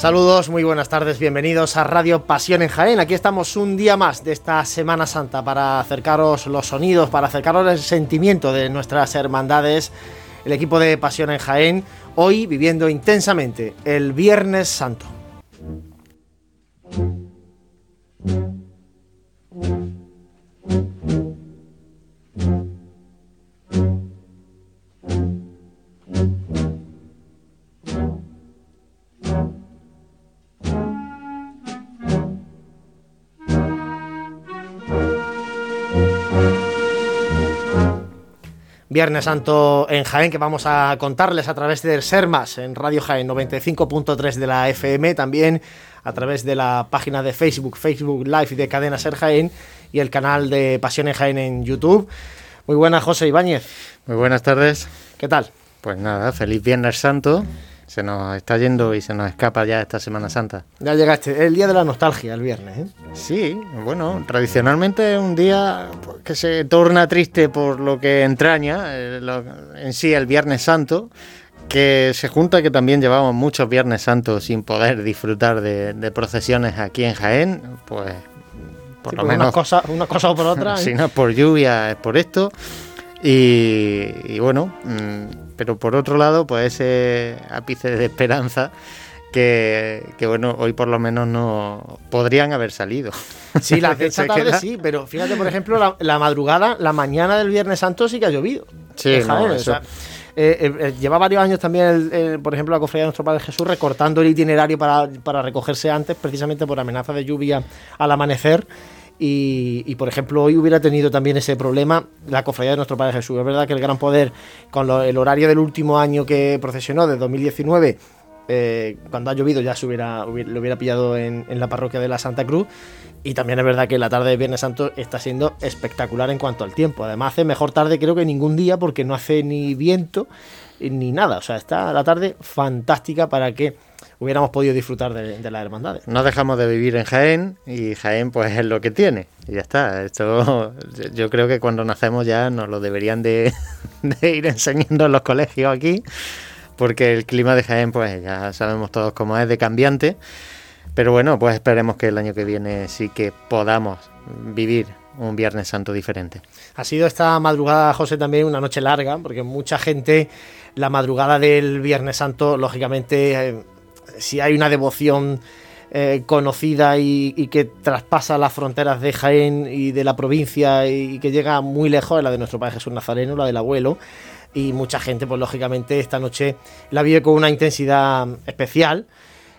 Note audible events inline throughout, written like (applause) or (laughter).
Saludos, muy buenas tardes, bienvenidos a Radio Pasión en Jaén. Aquí estamos un día más de esta Semana Santa para acercaros los sonidos, para acercaros el sentimiento de nuestras hermandades, el equipo de Pasión en Jaén, hoy viviendo intensamente el Viernes Santo. Viernes Santo en Jaén, que vamos a contarles a través del Sermas en Radio Jaén 95.3 de la FM, también a través de la página de Facebook, Facebook Live de Cadena Ser Jaén y el canal de Pasión en Jaén en YouTube. Muy buenas, José Ibáñez. Muy buenas tardes. ¿Qué tal? Pues nada, feliz Viernes Santo se nos está yendo y se nos escapa ya esta Semana Santa. Ya llegaste, el día de la nostalgia, el viernes. ¿eh? Sí, bueno, tradicionalmente es un día que se torna triste por lo que entraña eh, en sí el Viernes Santo, que se junta que también llevamos muchos Viernes Santos sin poder disfrutar de, procesiones aquí en Jaén, pues por lo menos... Una cosa, una cosa o por otra. (laughs) si no es por lluvia, es por esto. Y, bueno, mm, pero por otro lado, pues ese ápice de esperanza que, bueno, hoy por lo menos no podrían haber salido. Sí, la (laughs) fecha tarde sí, pero fíjate, por ejemplo, la, madrugada, la mañana del Viernes Santo sí que ha llovido. Sí, no, eh, eh, lleva varios años también, por ejemplo, la cofradía de nuestro Padre Jesús recortando el itinerario para, para recogerse antes, precisamente por amenaza de lluvia al amanecer. Y, por ejemplo, hoy hubiera tenido también ese problema la cofradía de nuestro Padre Jesús. Es verdad que el Gran Poder, con el horario del último año que procesionó, de 2019, eh, cuando ha llovido ya se hubiera, lo hubiera pillado en, la parroquia de la Santa Cruz. Y también es verdad que la tarde de Viernes Santo está siendo espectacular en cuanto al tiempo. Además, hace mejor tarde creo que ningún día porque no hace ni viento ni nada. O sea, está la tarde fantástica para que hubiéramos podido disfrutar de, las hermandades. No dejamos de vivir en Jaén y Jaén pues es lo que tiene y ya está. Esto (laughs) yo creo que cuando nacemos ya nos lo deberían (laughs) de, ir enseñando en los colegios aquí porque el clima de Jaén pues ya sabemos todos cómo es de cambiante. Pero bueno, pues esperemos que el año que viene sí que podamos vivir un Viernes Santo diferente. Ha sido esta madrugada, José, también una noche larga, porque mucha gente, la madrugada del Viernes Santo, lógicamente, eh, si hay una devoción eh, conocida y, que traspasa las fronteras de Jaén y de la provincia y, que llega muy lejos, es la de nuestro Padre Jesús Nazareno, la del abuelo. Y mucha gente, pues lógicamente, esta noche la vive con una intensidad especial.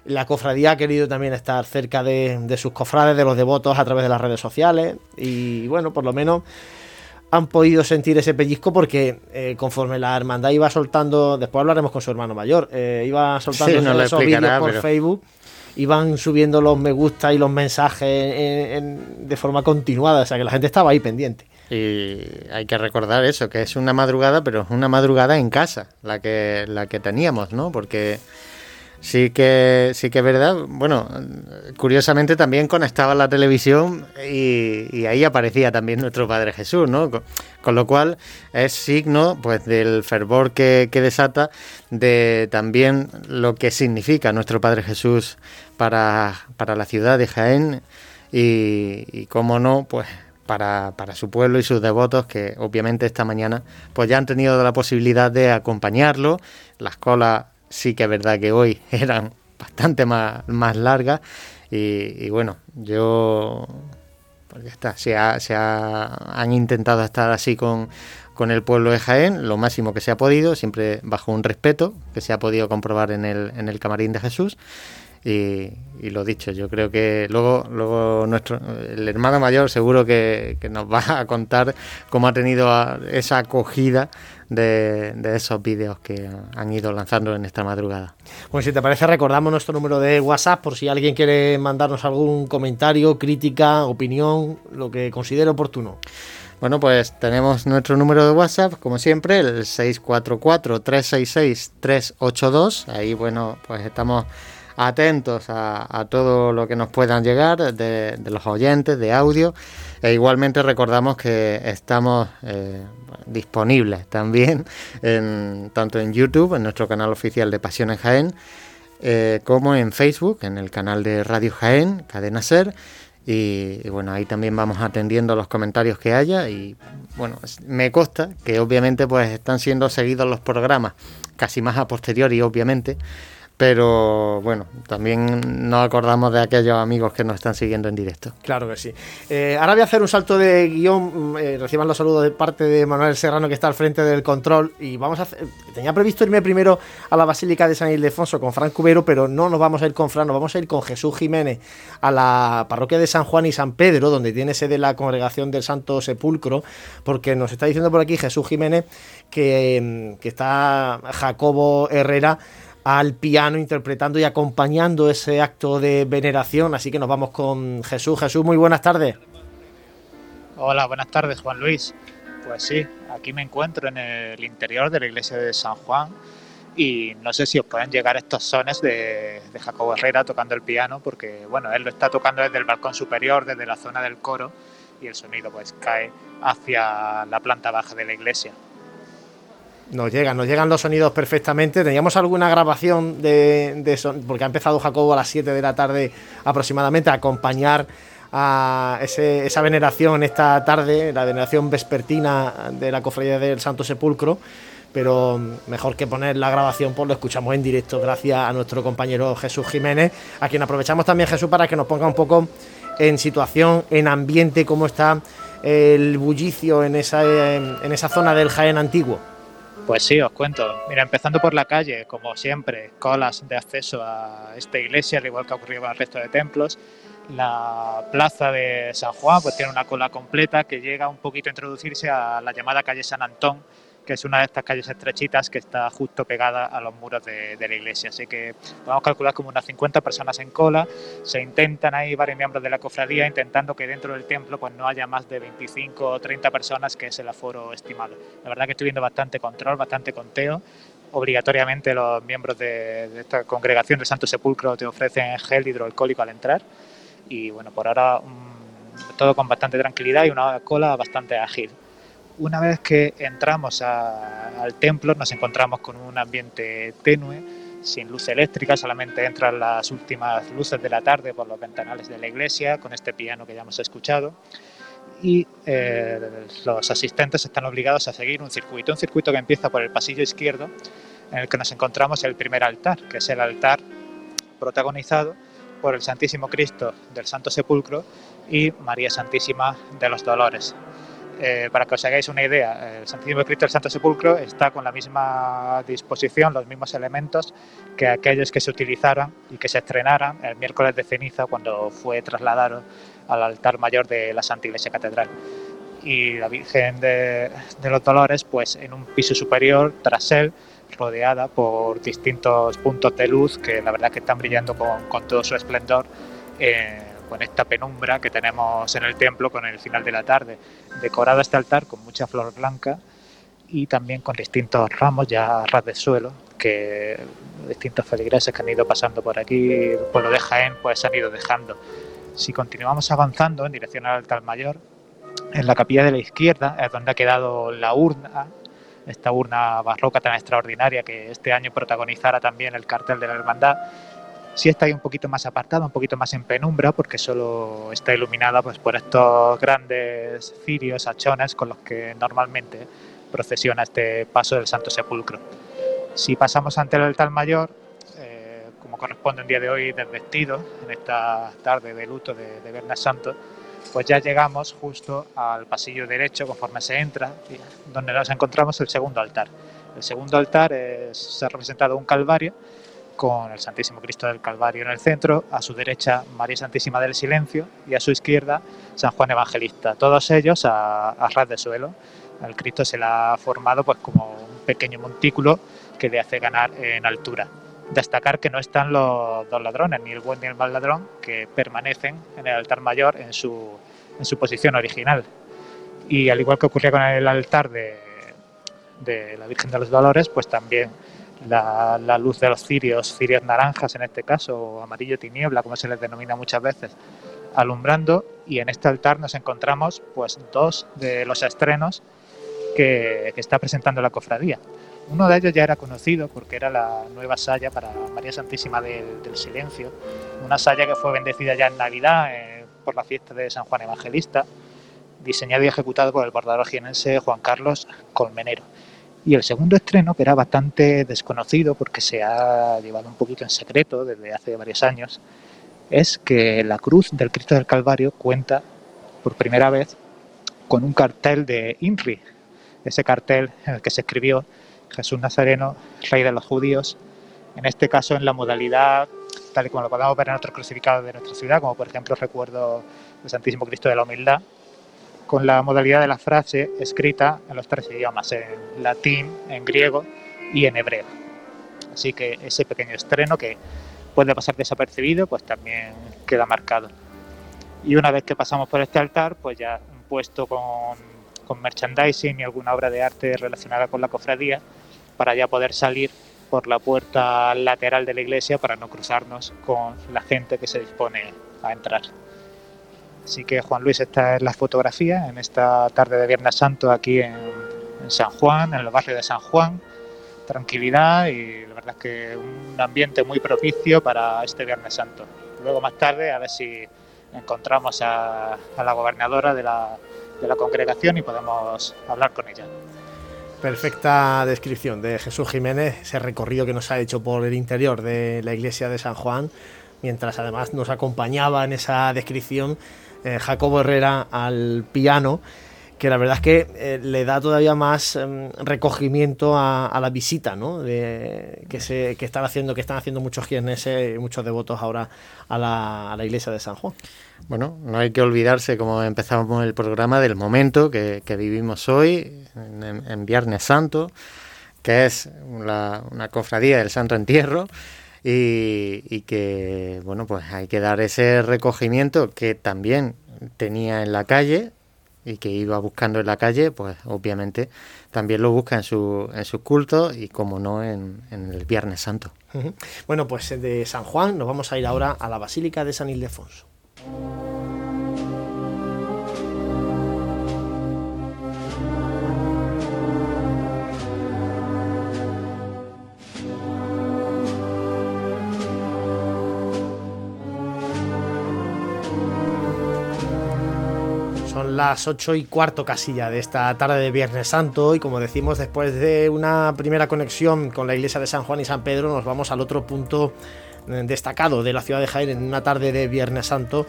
La cofradía ha querido también estar cerca de, sus cofrades, de los devotos a través de las redes sociales. Y bueno, por lo menos han podido sentir ese pellizco porque eh, conforme la hermandad iba soltando, después hablaremos con su hermano mayor, eh, iba soltando esos vídeos por Facebook, iban subiendo los me gusta y los mensajes de forma continuada, o sea que la gente estaba ahí pendiente. Y hay que recordar eso, que es una madrugada, pero es una madrugada en casa, la que, la que teníamos, ¿no? Porque Sí que, sí que es verdad. Bueno, curiosamente también conectaba la televisión y, ahí aparecía también nuestro Padre Jesús, ¿no? Con, lo cual es signo pues del fervor que, desata de también lo que significa nuestro Padre Jesús para, la ciudad de Jaén y, y cómo no, pues para, para, su pueblo y sus devotos que obviamente esta mañana pues ya han tenido la posibilidad de acompañarlo. Las colas sí que es verdad que hoy (laughs) eran bastante más, más largas y, bueno, yo ya está, se, ha, se han intentado estar así con, con el pueblo de Jaén, lo máximo que se ha podido, siempre bajo un respeto que se ha podido comprobar en el, en el camarín de Jesús. Y, lo dicho, yo creo que luego, luego nuestro, el hermano mayor seguro que, nos va a contar cómo ha tenido esa acogida de, esos vídeos que han ido lanzando en esta madrugada. Bueno, si te parece, recordamos nuestro número de WhatsApp por si alguien quiere mandarnos algún comentario, crítica, opinión, lo que considere oportuno. Bueno, pues tenemos nuestro número de WhatsApp, como siempre, el 644-366-382. Ahí, bueno, pues estamos atentos a, todo lo que nos puedan llegar de, los oyentes, de audio. E igualmente recordamos que estamos eh, disponibles también tanto en YouTube, en nuestro canal oficial de Pasión en Jaén, eh, como en Facebook, en el canal de Radio Jaén, Cadena Ser. Y, bueno, ahí también vamos atendiendo los comentarios que haya y bueno, me consta que obviamente pues están siendo seguidos los programas, casi más a posteriori obviamente, pero bueno, también nos acordamos de aquellos amigos que nos están siguiendo en directo. Claro que sí. Eh, ahora voy a hacer un salto de guion, mm, eh, reciban los saludos de parte de Manuel Serrano que está al frente del control y vamos a hacer, tenía previsto irme primero a la Basílica de San Ildefonso con Fran Cubero, pero no nos vamos a ir con Fran, nos vamos a ir con Jesús Jiménez a la parroquia de San Juan y San Pedro, donde tiene sede la congregación del Santo Sepulcro, porque nos está diciendo por aquí Jesús Jiménez que, mm, que está Jacobo Herrera al piano interpretando y acompañando ese acto de veneración. Así que nos vamos con Jesús. Jesús, muy buenas tardes. Hola, buenas tardes, Juan Luis. Pues sí, aquí me encuentro en el interior de la iglesia de San Juan y no sé si os pueden llegar estos sones de, Jacobo Herrera tocando el piano, porque bueno, él lo está tocando desde el balcón superior, desde la zona del coro, y el sonido pues cae hacia la planta baja de la iglesia. Nos llegan, nos llegan los sonidos perfectamente. Teníamos alguna grabación de, son, porque ha empezado Jacobo a las 7 de la tarde aproximadamente a acompañar a esa veneración esta tarde, la veneración vespertina de la cofradía del Santo Sepulcro. Pero mejor que poner la grabación, pues lo escuchamos en directo, gracias a nuestro compañero Jesús Jiménez, a quien aprovechamos también, Jesús, para que nos ponga un poco en situación, en ambiente, cómo está el bullicio en esa, en esa zona del Jaén antiguo. Pues sí, os cuento. Mira, empezando por la calle, como siempre, colas de acceso a esta iglesia, al igual que ha ocurrido con el resto de templos. La plaza de San Juan pues tiene una cola completa que llega un poquito a introducirse a la llamada calle San Antón, que es una de estas calles estrechitas que está justo pegada a los muros de, la iglesia. Así que podemos calcular como unas 50 personas en cola. Se intentan ahí varios miembros de la cofradía intentando que dentro del templo pues no haya más de 25 o 30 personas, que es el aforo estimado. La verdad que estoy viendo bastante control, bastante conteo. Obligatoriamente los miembros de, esta congregación del Santo Sepulcro te ofrecen gel hidroalcohólico al entrar. Y bueno, por ahora mm, todo con bastante tranquilidad y una cola bastante ágil una vez que entramos al templo nos encontramos con un ambiente tenue, sin luz eléctrica, solamente entran las últimas luces de la tarde por los ventanales de la iglesia, con este piano que ya hemos escuchado. Y eh, los asistentes están obligados a seguir un circuito, un circuito que empieza por el pasillo izquierdo, en el que nos encontramos el primer altar, que es el altar protagonizado por el Santísimo Cristo del Santo Sepulcro y María Santísima de los Dolores. Eh, para que os hagáis una idea, el Santísimo Cristo del Santo Sepulcro está con la misma disposición, los mismos elementos que aquellos que se utilizaron y que se estrenaran el miércoles de ceniza cuando fue trasladado al altar mayor de la Santa Iglesia Catedral. Y la Virgen de, los Dolores, pues en un piso superior, tras él, rodeada por distintos puntos de luz que la verdad que están brillando con, todo su esplendor. Eh, con esta penumbra que tenemos en el templo con el final de la tarde. Decorado este altar con mucha flor blanca y también con distintos ramos ya a ras de suelo que distintos feligreses que han ido pasando por aquí, por lo de Jaén, pues han ido dejando. Si continuamos avanzando en dirección al altar mayor, en la capilla de la izquierda es donde ha quedado la urna, esta urna barroca tan extraordinaria que este año protagonizara también el cartel de la hermandad sí está ahí un poquito más apartada, un poquito más en penumbra, porque solo está iluminada pues, por estos grandes cirios, hachones, con los que normalmente procesiona este paso del Santo Sepulcro. Si pasamos ante el altar mayor, eh, como corresponde un día de hoy desvestido, en esta tarde de luto de, de Viernes Santo, pues ya llegamos justo al pasillo derecho conforme se entra, donde nos encontramos el segundo altar. El segundo altar se ha representado un calvario con el Santísimo Cristo del Calvario en el centro, a su derecha María Santísima del Silencio y a su izquierda San Juan Evangelista, todos ellos a, ras de suelo. El Cristo se le ha formado pues como un pequeño montículo que le hace ganar en altura. Destacar que no están los dos ladrones, ni el buen ni el mal ladrón, que permanecen en el altar mayor en su, en su posición original. Y al igual que ocurría con el altar de la Virgen de los Dolores, pues también la, luz de los cirios, cirios naranjas en este caso, o amarillo tiniebla, como se les denomina muchas veces, alumbrando y en este altar nos encontramos pues dos de los estrenos que, está presentando la cofradía. Uno de ellos ya era conocido porque era la nueva saya para María Santísima del, Silencio, una saya que fue bendecida ya en Navidad eh, por la fiesta de San Juan Evangelista, diseñado y ejecutado por el bordador jienense Juan Carlos Colmenero. Y el segundo estreno, que era bastante desconocido porque se ha llevado un poquito en secreto desde hace varios años, es que la cruz del Cristo del Calvario cuenta por primera vez con un cartel de INRI, ese cartel en el que se escribió Jesús Nazareno, Rey de los Judíos, en este caso en la modalidad tal y como lo podemos ver en otros crucificados de nuestra ciudad, como por ejemplo recuerdo el Santísimo Cristo de la Humildad, con la modalidad de la frase escrita en los tres idiomas, en latín, en griego y en hebreo. Así que ese pequeño estreno que puede pasar desapercibido, pues también queda marcado. Y una vez que pasamos por este altar, pues ya puesto con, con merchandising y alguna obra de arte relacionada con la cofradía, para ya poder salir por la puerta lateral de la iglesia para no cruzarnos con la gente que se dispone a entrar. Así que Juan Luis, esta es la fotografía en esta tarde de Viernes Santo aquí en, San Juan, en el barrio de San Juan. Tranquilidad y la verdad es que un ambiente muy propicio para este Viernes Santo. Luego más tarde a ver si encontramos a, la gobernadora de la, de la congregación y podemos hablar con ella. Perfecta descripción de Jesús Jiménez, ese recorrido que nos ha hecho por el interior de la iglesia de San Juan, mientras además nos acompañaba en esa descripción eh, Jacobo Herrera al piano, que la verdad es que eh, le da todavía más em, recogimiento a, la visita ¿no? que, se, que, están haciendo, que están haciendo muchos y muchos devotos ahora a la, a la, iglesia de San Juan. Bueno, no hay que olvidarse, como empezamos el programa, del momento que, vivimos hoy, en, Viernes Santo, que es una cofradía del Santo Entierro y, que, bueno, pues hay que dar ese recogimiento que también tenía en la calle y que iba buscando en la calle, pues obviamente también lo busca en su, en su culto y como no en, en el Viernes Santo. Bueno, pues de San Juan nos vamos a ir ahora a la Basílica de San Ildefonso. Las 8 y cuarto casilla de esta tarde de Viernes Santo y como decimos después de una primera conexión con la iglesia de San Juan y San Pedro nos vamos al otro punto eh, destacado de la ciudad de Jaén en una tarde de Viernes Santo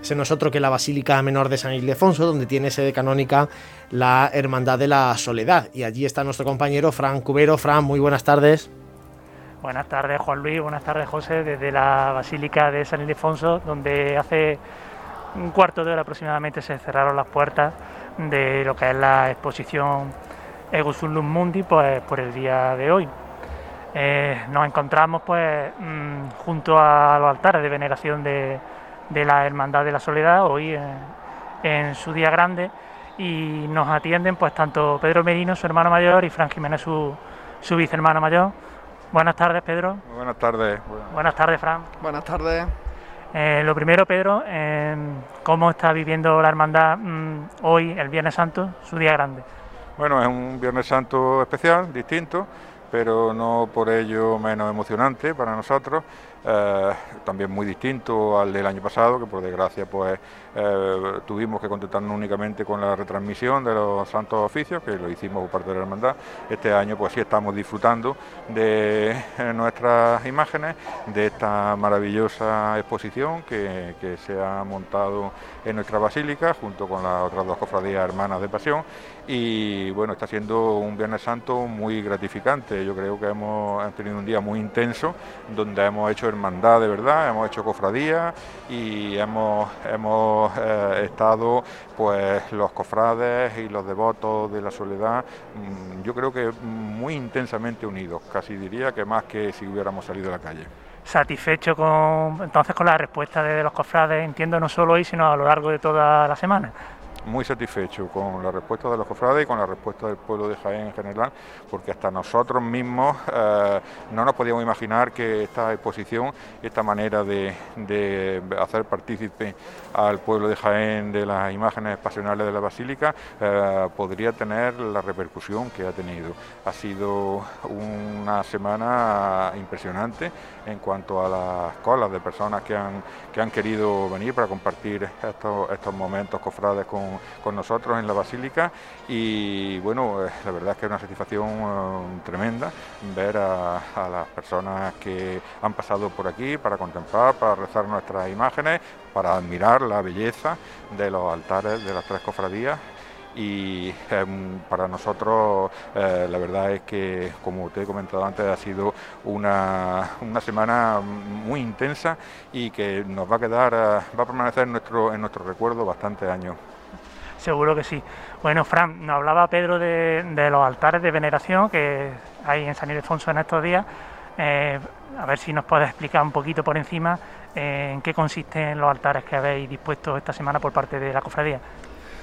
ese no es otro que la Basílica Menor de San Ildefonso, donde tiene sede canónica la Hermandad de la Soledad. Y allí está nuestro compañero Fran Cubero. Fran, muy buenas tardes. Buenas tardes, Juan Luis. Buenas tardes, José, desde la Basílica de San Ildefonso, donde hace un cuarto de hora aproximadamente se cerraron las puertas de lo que es la exposición Ego Sullum Mundi pues, por el día de hoy. Eh, nos encontramos pues mm, junto a los altares de veneración de, la Hermandad de la Soledad hoy en, su día grande y nos atienden pues tanto Pedro Merino, su hermano mayor, y Fran Jiménez, su, su vicehermano mayor. Buenas tardes, Pedro. Buenas tardes. Buenas tardes, Fran. Buenas tardes. Eh, lo primero, Pedro, em, ¿cómo está viviendo la hermandad mm, hoy, el Viernes Santo, su día grande? Bueno, es un Viernes Santo especial, distinto, pero no por ello menos emocionante para nosotros. Eh, también muy distinto al del año pasado, que por desgracia pues eh, tuvimos que contentarnos únicamente con la retransmisión de los santos oficios, que lo hicimos por parte de la hermandad. Este año pues sí estamos disfrutando de eh, nuestras imágenes, de esta maravillosa exposición que, que se ha montado en nuestra basílica, junto con las otras dos cofradías hermanas de Pasión. Y bueno, está siendo un Viernes Santo muy gratificante. Yo creo que hemos tenido un día muy intenso, donde hemos hecho hermandad de verdad, hemos hecho cofradía y hemos, hemos eh, estado pues los cofrades y los devotos de la soledad, mm, yo creo que muy intensamente unidos, casi diría que más que si hubiéramos salido a la calle satisfecho con entonces con la respuesta de los cofrades, entiendo no solo hoy, sino a lo largo de toda la semana. Muy satisfecho con la respuesta de los cofrades y con la respuesta del pueblo de Jaén en general, porque hasta nosotros mismos eh, no nos podíamos imaginar que esta exposición, esta manera de, hacer partícipe al pueblo de Jaén de las imágenes pasionales de la Basílica eh, podría tener la repercusión que ha tenido. Ha sido una semana impresionante en cuanto a las colas de personas que han, que han querido venir para compartir estos, estos momentos cofrades con, con nosotros en la Basílica y bueno, eh, la verdad es que es una satisfacción eh, tremenda ver a, las personas que han pasado por aquí para contemplar, para rezar nuestras imágenes, para admirar la belleza de los altares de las tres cofradías y em, para nosotros eh, la verdad es que, como te he comentado antes, ha sido una, una semana muy intensa y que nos va a quedar, va a permanecer en nuestro, en nuestro recuerdo bastantes años. Seguro que sí. Bueno, Fran, nos hablaba Pedro de, los altares de veneración que hay en San Ildefonso en estos días. Eh, a ver si nos puedes explicar un poquito por encima en qué consisten los altares que habéis dispuesto esta semana por parte de la cofradía.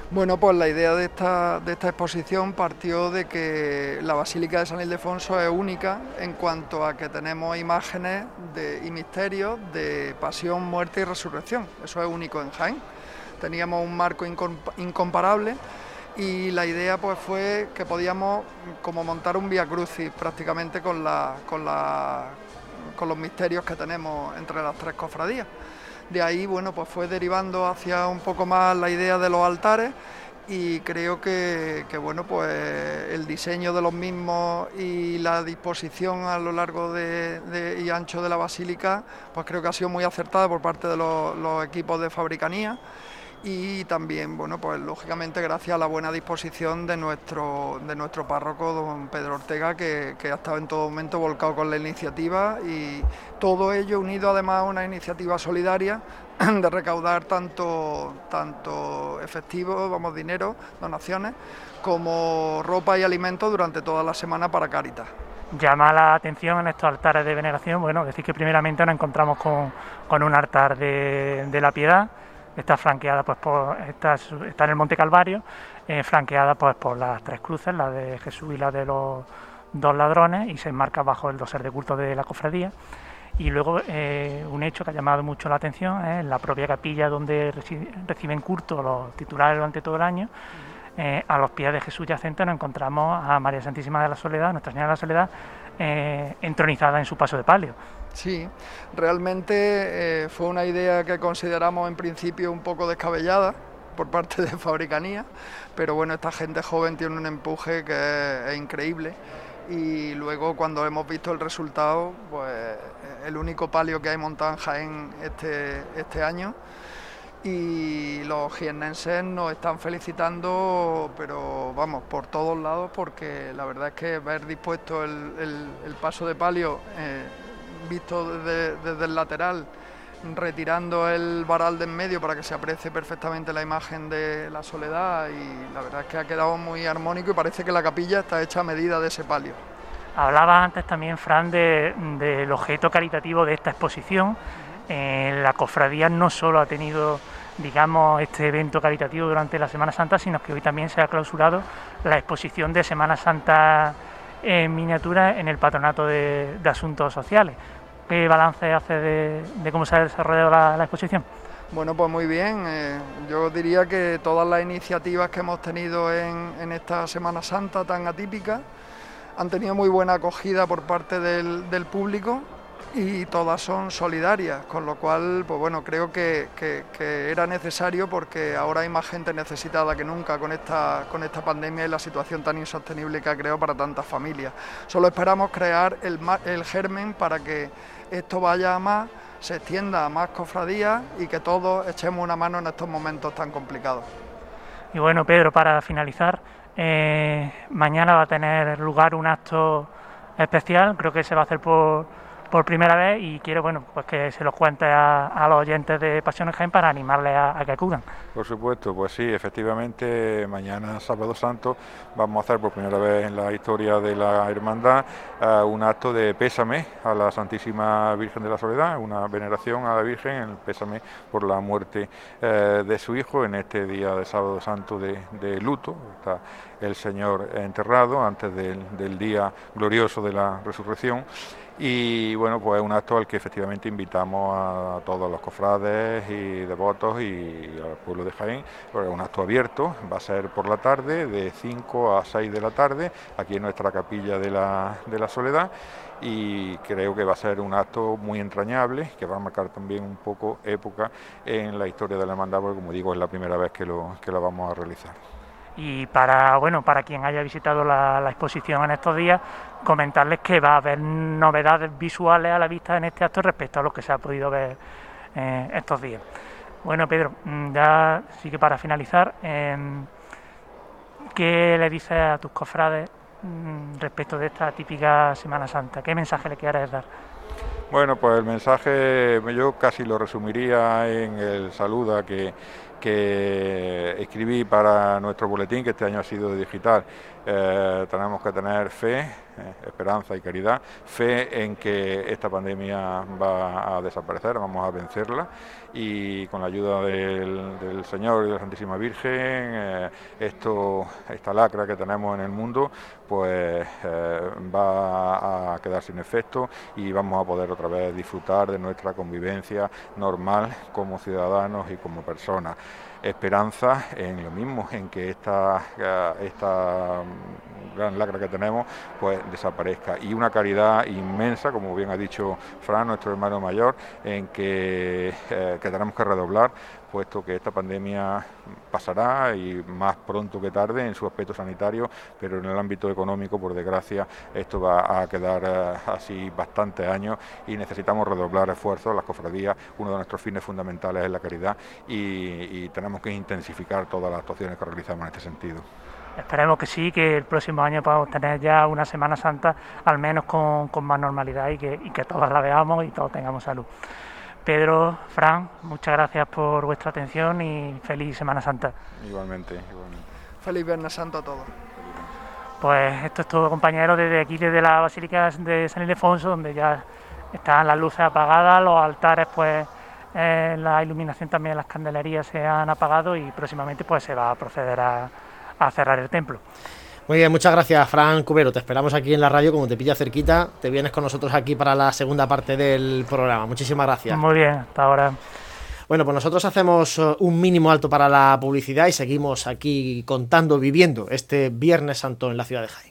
Bueno, pues la idea de esta, de esta exposición partió de que la Basílica de San Ildefonso es única en cuanto a que tenemos imágenes de, y misterios de pasión, muerte y resurrección. Eso es único en Jaén. Teníamos un marco incomparable y la idea pues fue que podíamos como montar un vía crucis prácticamente con, la, con, la, con los misterios que tenemos entre las tres cofradías. De ahí, bueno, pues fue derivando hacia un poco más la idea de los altares y creo que, bueno, pues el diseño de los mismos y la disposición a lo largo de, y ancho de la basílica, pues creo que ha sido muy acertada por parte de los equipos de fabricanía y también, bueno, pues lógicamente gracias a la buena disposición de nuestro, de nuestro párroco, don Pedro Ortega, que, ha estado en todo momento volcado con la iniciativa y todo ello unido además a una iniciativa solidaria de recaudar tanto, tanto efectivo, vamos, dinero, donaciones, como ropa y alimentos durante toda la semana para Caritas. Llama la atención en estos altares de veneración, bueno, decir que primeramente nos encontramos con, con un altar de, de, la piedad, está franqueada pues por está, está en el Monte Calvario, eh, franqueada pues por las tres cruces, la de Jesús y la de los dos ladrones, y se enmarca bajo el doser de culto de la cofradía. Y luego eh, un hecho que ha llamado mucho la atención es la propia capilla donde reciben culto los titulares durante todo el año. Eh, a los pies de Jesús yacente nos encontramos a María Santísima de la Soledad, Nuestra Señora de la Soledad, entronizada en su paso de palio. Sí, realmente eh, fue una idea que consideramos en principio un poco descabellada por parte de Fabricanía, pero bueno, esta gente joven tiene un empuje que es, increíble y luego cuando hemos visto el resultado, pues el único palio que hay montado en este, este año y los jiennenses nos están felicitando, pero vamos, por todos lados, porque la verdad es que ver dispuesto el, paso de palio... Eh, visto desde, el lateral, retirando el varal de en medio para que se aprecie perfectamente la imagen de la soledad y la verdad es que ha quedado muy armónico y parece que la capilla está hecha a medida de ese palio. Hablaba antes también, Fran, del objeto caritativo de esta exposición. Eh, la cofradía no solo ha tenido, digamos, este evento caritativo durante la Semana Santa, sino que hoy también se ha clausurado la exposición de Semana Santa en miniatura en el Patronato de, Asuntos Sociales. ¿Qué balance hace de, cómo se ha desarrollado la, exposición? Bueno, pues muy bien. Eh, yo diría que todas las iniciativas que hemos tenido en, esta Semana Santa tan atípica han tenido muy buena acogida por parte del público y todas son solidarias, con lo cual, pues bueno, creo que, era necesario porque ahora hay más gente necesitada que nunca con esta, con esta pandemia y la situación tan insostenible que ha creado para tantas familias. Solo esperamos crear el, el germen para que esto vaya a más, se extienda a más cofradías y que todos echemos una mano en estos momentos tan complicados. Y bueno, Pedro, para finalizar, eh, mañana va a tener lugar un acto especial, creo que se va a hacer por por primera vez y quiero bueno pues que se los cuente a, los oyentes de Pasiones Jaén para animarles a, que acudan. Por supuesto, pues sí, efectivamente, mañana sábado santo vamos a hacer por primera vez en la historia de la hermandad eh, un acto de pésame a la Santísima Virgen de la Soledad, una veneración a la Virgen, el pésame por la muerte eh, de su hijo en este día de sábado santo de, de luto. Está el Señor enterrado antes del día glorioso de la resurrección y bueno, pues es un acto al que efectivamente invitamos a todos los cofrades y devotos y al pueblo de Jaén, porque es un acto abierto, va a ser por la tarde, de 5 a 6 de la tarde, aquí en nuestra capilla de la, de la Soledad, y creo que va a ser un acto muy entrañable, que va a marcar también un poco época en la historia de la hermandad, porque como digo, es la primera vez que lo, que lo vamos a realizar. Y para, bueno, para quien haya visitado la, exposición en estos días, comentarles que va a haber novedades visuales a la vista en este acto respecto a lo que se ha podido ver eh, estos días. Bueno, Pedro, mm, ya sí que para finalizar, em, ¿qué le dices a tus cofrades mm, respecto de esta típica Semana Santa? ¿Qué mensaje le quieres dar? Bueno, pues el mensaje yo casi lo resumiría en el saludo que que escribí para nuestro boletín, que este año ha sido digital. Eh, tenemos que tener fe, eh, esperanza y caridad, fe en que esta pandemia va a desaparecer, vamos a vencerla. Y con la ayuda del, Señor y de la Santísima Virgen, eh, esto, esta lacra que tenemos en el mundo, pues va a quedar sin efecto y vamos a poder otra vez disfrutar de nuestra convivencia normal como ciudadanos y como personas esperanza en lo mismo, en que esta, esta gran lacra que tenemos pues desaparezca. Y una caridad inmensa, como bien ha dicho Fran, nuestro hermano mayor, en que, eh, que tenemos que redoblar puesto que esta pandemia pasará y más pronto que tarde en su aspecto sanitario, pero en el ámbito económico, por desgracia, esto va a quedar eh, así bastantes años y necesitamos redoblar esfuerzos. Las cofradías, uno de nuestros fines fundamentales es la caridad y, tenemos que intensificar todas las actuaciones que realizamos en este sentido. Esperemos que sí, que el próximo año podamos tener ya una Semana Santa al menos con, más normalidad y que, y que todas la veamos y todos tengamos salud. Pedro, Fran, muchas gracias por vuestra atención y feliz Semana Santa. Igualmente, igualmente. Feliz Viernes Santo a todos. Pues esto es todo, compañeros, desde aquí, desde la Basílica de San Ildefonso, donde ya están las luces apagadas, los altares, pues eh, la iluminación también, las candelerías se han apagado y próximamente pues se va a proceder a cerrar el templo. Muy bien, muchas gracias, Fran Cubero. Te esperamos aquí en la radio, como te pilla cerquita. Te vienes con nosotros aquí para la segunda parte del programa. Muchísimas gracias. Muy bien, hasta ahora. Bueno, pues nosotros hacemos uh, un mínimo alto para la publicidad y seguimos aquí contando, viviendo este Viernes Santo en la ciudad de Jaén.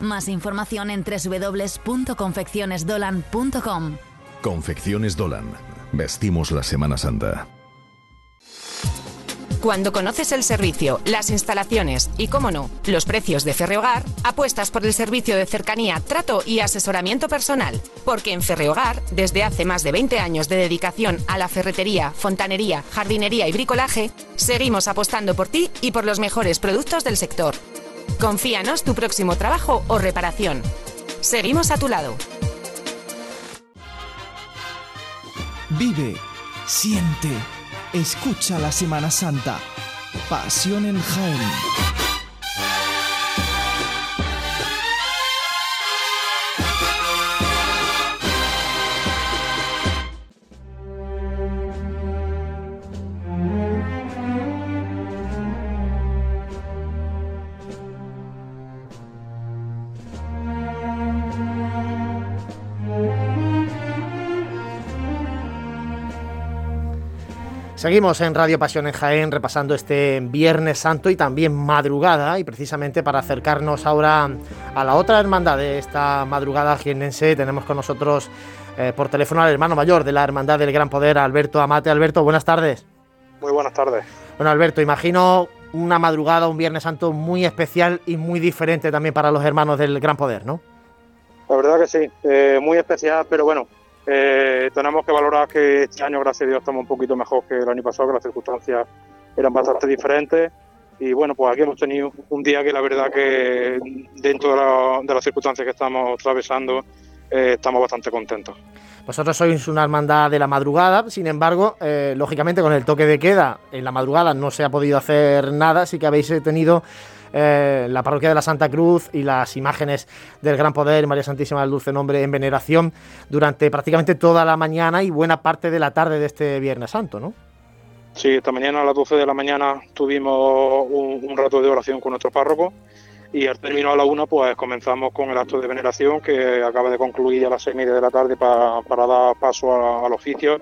Más información en www.confeccionesdolan.com. Confecciones Dolan. Vestimos la Semana Santa. Cuando conoces el servicio, las instalaciones y, cómo no, los precios de Ferrehogar, apuestas por el servicio de cercanía, trato y asesoramiento personal. Porque en Ferrehogar, desde hace más de 20 años de dedicación a la ferretería, fontanería, jardinería y bricolaje, seguimos apostando por ti y por los mejores productos del sector. Confíanos tu próximo trabajo o reparación. Seguimos a tu lado. Vive, siente, escucha la Semana Santa. Pasión en Jaén. Seguimos en Radio Pasión en Jaén repasando este Viernes Santo y también madrugada y precisamente para acercarnos ahora a la otra hermandad de esta madrugada jienense tenemos con nosotros eh, por teléfono al hermano mayor de la Hermandad del Gran Poder, Alberto Amate. Alberto, buenas tardes. Muy buenas tardes. Bueno, Alberto, imagino una madrugada, un Viernes Santo muy especial y muy diferente también para los hermanos del Gran Poder, ¿no? La verdad que sí, eh, muy especial, pero bueno, eh, tenemos que valorar que este año, gracias a Dios, estamos un poquito mejor que el año pasado, que las circunstancias eran bastante diferentes. Y bueno, pues aquí hemos tenido un día que la verdad que dentro de, las circunstancias que estamos atravesando, eh, estamos bastante contentos. Vosotros sois una hermandad de la madrugada, sin embargo, eh, lógicamente con el toque de queda en la madrugada no se ha podido hacer nada, sí que habéis tenido eh, la parroquia de la Santa Cruz y las imágenes del Gran Poder, María Santísima del Dulce Nombre en veneración durante prácticamente toda la mañana y buena parte de la tarde de este Viernes Santo, ¿no? Sí, esta mañana a las 12 de la mañana tuvimos un, rato de oración con nuestro párroco y al término a la una pues comenzamos con el acto de veneración que acaba de concluir a las seis y media de la tarde para, dar paso al oficio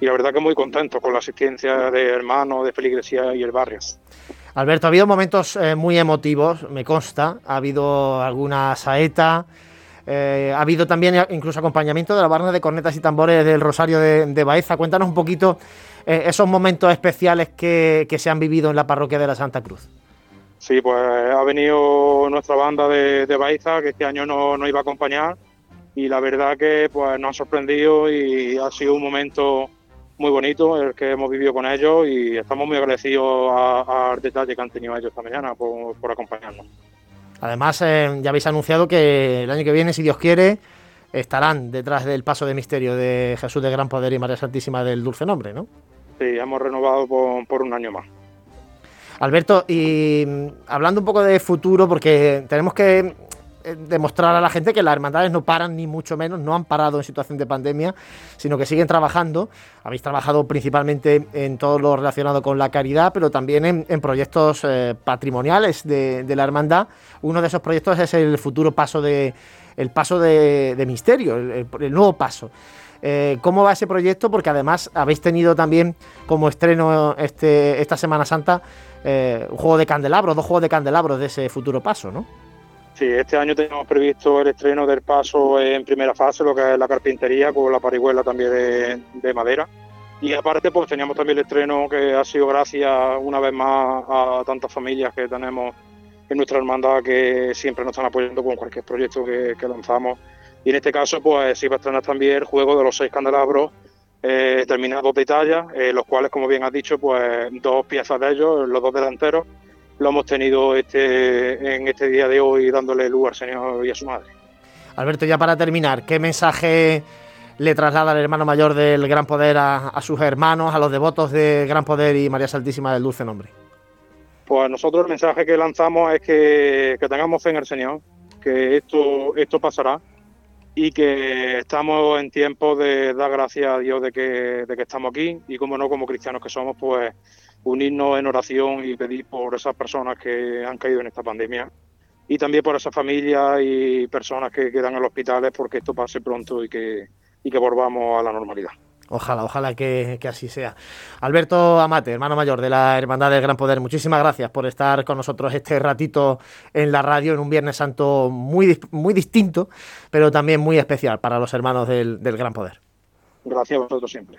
y la verdad que muy contento con la asistencia de hermanos, de feligresía y el barrio. Alberto, ha habido momentos eh, muy emotivos, me consta. Ha habido alguna saeta. Eh, ha habido también incluso acompañamiento de la barra de cornetas y tambores del Rosario de, Baeza. Cuéntanos un poquito eh, esos momentos especiales que, se han vivido en la parroquia de la Santa Cruz. Sí, pues ha venido nuestra banda de, Baeza, que este año no nos iba a acompañar, y la verdad que pues nos ha sorprendido y ha sido un momento muy bonito el que hemos vivido con ellos y estamos muy agradecidos al detalle que han tenido ellos esta mañana por, acompañarnos. Además, eh, ya habéis anunciado que el año que viene, si Dios quiere, estarán detrás del paso de misterio de Jesús de Gran Poder y María Santísima del Dulce Nombre, ¿no? Sí, hemos renovado por un año más. Alberto, y mm, hablando un poco de futuro, porque tenemos que demostrar a la gente que las hermandades no paran ni mucho menos, no han parado en situación de pandemia, sino que siguen trabajando. Habéis trabajado principalmente en todo lo relacionado con la caridad, pero también en, proyectos eh, patrimoniales de, la hermandad. Uno de esos proyectos es el futuro paso de el paso de, misterio, el, nuevo paso. Eh, ¿Cómo va ese proyecto? Porque además habéis tenido también como estreno este, esta Semana Santa un juego de candelabros, dos juegos de candelabros de ese futuro paso, ¿no? Sí, este año tenemos previsto el estreno del paso en primera fase, lo que es la carpintería, con la parihuela también de, madera. Y aparte, pues teníamos también el estreno que ha sido gracias una vez más a tantas familias que tenemos en nuestra hermandad que siempre nos están apoyando con cualquier proyecto que, lanzamos. Y en este caso, pues se iba a estrenar también el juego de los seis candelabros eh, terminados de talla, eh, los cuales, como bien has dicho, pues dos piezas de ellos, los dos delanteros, lo hemos tenido este, en este día de hoy dándole luz al Señor y a su madre. Alberto, ya para terminar, ¿qué mensaje le traslada el hermano mayor del Gran Poder a, sus hermanos, a los devotos del Gran Poder y María Santísima del Dulce Nombre? Pues nosotros el mensaje que lanzamos es que, tengamos fe en el Señor, que esto, esto pasará y que estamos en tiempo de dar gracias a Dios de que, de que estamos aquí y como no, como cristianos que somos, pues unirnos en oración y pedir por esas personas que han caído en esta pandemia y también por esas familias y personas que quedan en los hospitales porque esto pase pronto y que, y que volvamos a la normalidad. Ojalá, ojalá que, así sea. Alberto Amate, hermano mayor de la Hermandad del Gran Poder, muchísimas gracias por estar con nosotros este ratito en la radio en un Viernes Santo muy, muy distinto, pero también muy especial para los hermanos del, del Gran Poder. Gracias a vosotros siempre.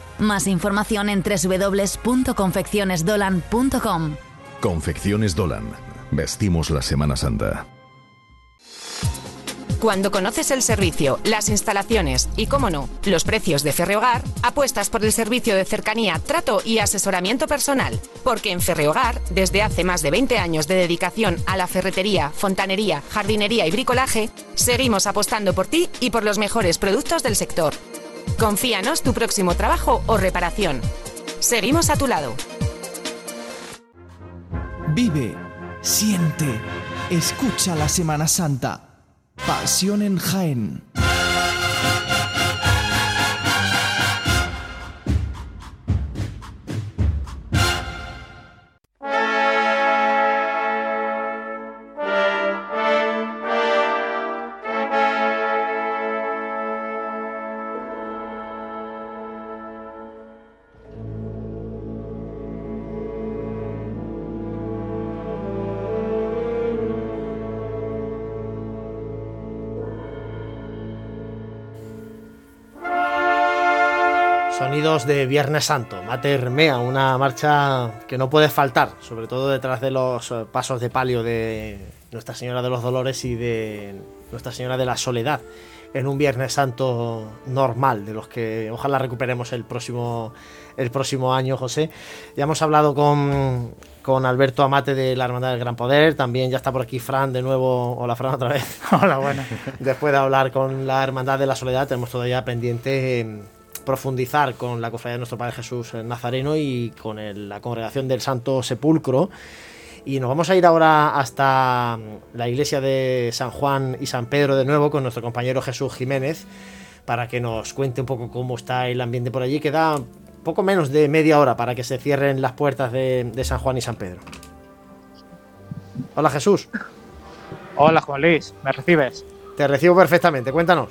Más información en www.confeccionesdolan.com. Confecciones Dolan. Vestimos la Semana Santa. Cuando conoces el servicio, las instalaciones y, cómo no, los precios de Ferrehogar, apuestas por el servicio de cercanía, trato y asesoramiento personal. Porque en Ferrehogar, desde hace más de 20 años de dedicación a la ferretería, fontanería, jardinería y bricolaje, seguimos apostando por ti y por los mejores productos del sector. Confíanos tu próximo trabajo o reparación. Seguimos a tu lado. Vive, siente, escucha la Semana Santa. Pasión en Jaén. Sonidos de Viernes Santo, Mater Mea, una marcha que no puede faltar, sobre todo detrás de los eh, pasos de palio de Nuestra Señora de los Dolores y de Nuestra Señora de la Soledad, en un Viernes Santo normal, de los que ojalá recuperemos el próximo, el próximo año, José. Ya hemos hablado con, con Alberto Amate de la Hermandad del Gran Poder, también ya está por aquí Fran de nuevo, hola Fran otra vez. Hola, bueno. (laughs) Después de hablar con la Hermandad de la Soledad, tenemos todavía pendiente eh, profundizar con la cofradía de nuestro Padre Jesús Nazareno y con el- la congregación del Santo Sepulcro. Y nos vamos a ir ahora hasta la iglesia de San Juan y San Pedro de nuevo con nuestro compañero Jesús Jiménez para que nos cuente un poco cómo está el ambiente por allí. Queda poco menos de media hora para que se cierren las puertas de, de San Juan y San Pedro. Hola Jesús. Hola, Juan Luis, ¿me recibes? Te recibo perfectamente, cuéntanos.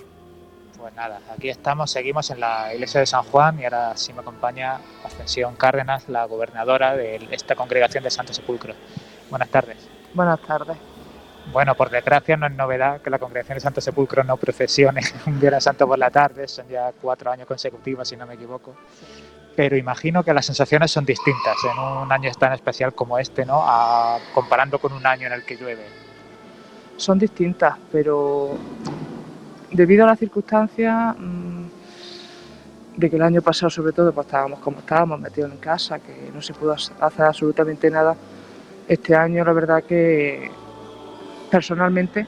Pues nada, aquí estamos, seguimos en la iglesia de San Juan y ahora sí me acompaña Ascensión Cárdenas, la gobernadora de esta congregación de Santo Sepulcro. Buenas tardes. Buenas tardes. Bueno, por desgracia no es novedad que la congregación de Santo Sepulcro no procesione (laughs) un Viernes Santo por la tarde, son ya cuatro años consecutivos si no me equivoco. Pero imagino que las sensaciones son distintas en un año tan especial como este, ¿no? A- comparando con un año en el que llueve. Son distintas, pero debido a las circunstancias mm, de que el año pasado sobre todo pues estábamos como estábamos, metidos en casa, que no se pudo hacer absolutamente nada, este año la verdad que personalmente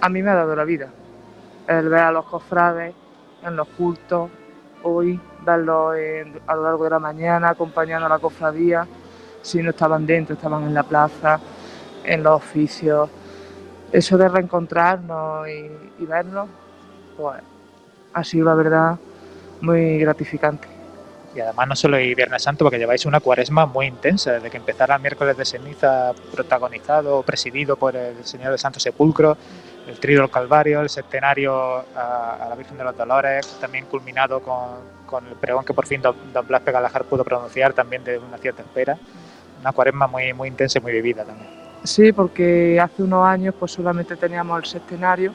a mí me ha dado la vida. El ver a los cofrades en los cultos, hoy verlos a lo largo de la mañana acompañando a la cofradía, si no estaban dentro, estaban en la plaza, en los oficios. Eso de reencontrarnos y, y vernos, pues ha sido la verdad muy gratificante. Y además no solo hay Viernes Santo, porque lleváis una cuaresma muy intensa, desde que empezara el miércoles de ceniza, protagonizado, presidido por el Señor del Santo Sepulcro, el Trío del Calvario, el centenario a, a la Virgen de los Dolores, también culminado con, con el pregón que por fin don, don Blas Pegalajar pudo pronunciar, también de una cierta espera. Una cuaresma muy, muy intensa y muy vivida también. Sí, porque hace unos años pues solamente teníamos el sextenario,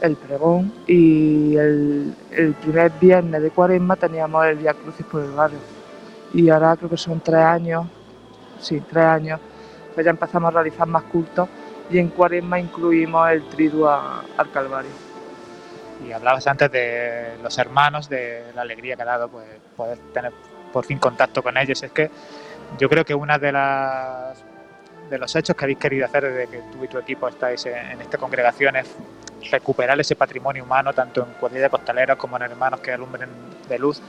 el pregón y el, primer viernes de cuaresma teníamos el Via Crucis por el barrio. Y ahora creo que son tres años, sí, tres años, pues ya empezamos a realizar más cultos y en cuaresma incluimos el triduo al Calvario. Y hablabas antes de los hermanos, de la alegría que ha dado pues, poder tener por fin contacto con ellos. Es que yo creo que una de las de los hechos que habéis querido hacer desde que tú y tu equipo estáis en, esta congregación es recuperar ese patrimonio humano, tanto en cuadrilla de como en hermanos que alumbren de luz.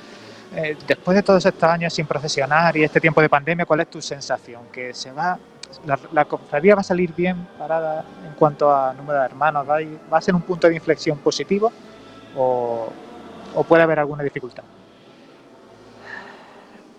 Eh, después de todos estos años sin procesionar y este tiempo de pandemia, ¿cuál es tu sensación? ¿Que se va, la, la va a salir bien parada en cuanto a número de hermanos? ¿Va a, va a ser un punto de inflexión positivo o, o puede haber alguna dificultad?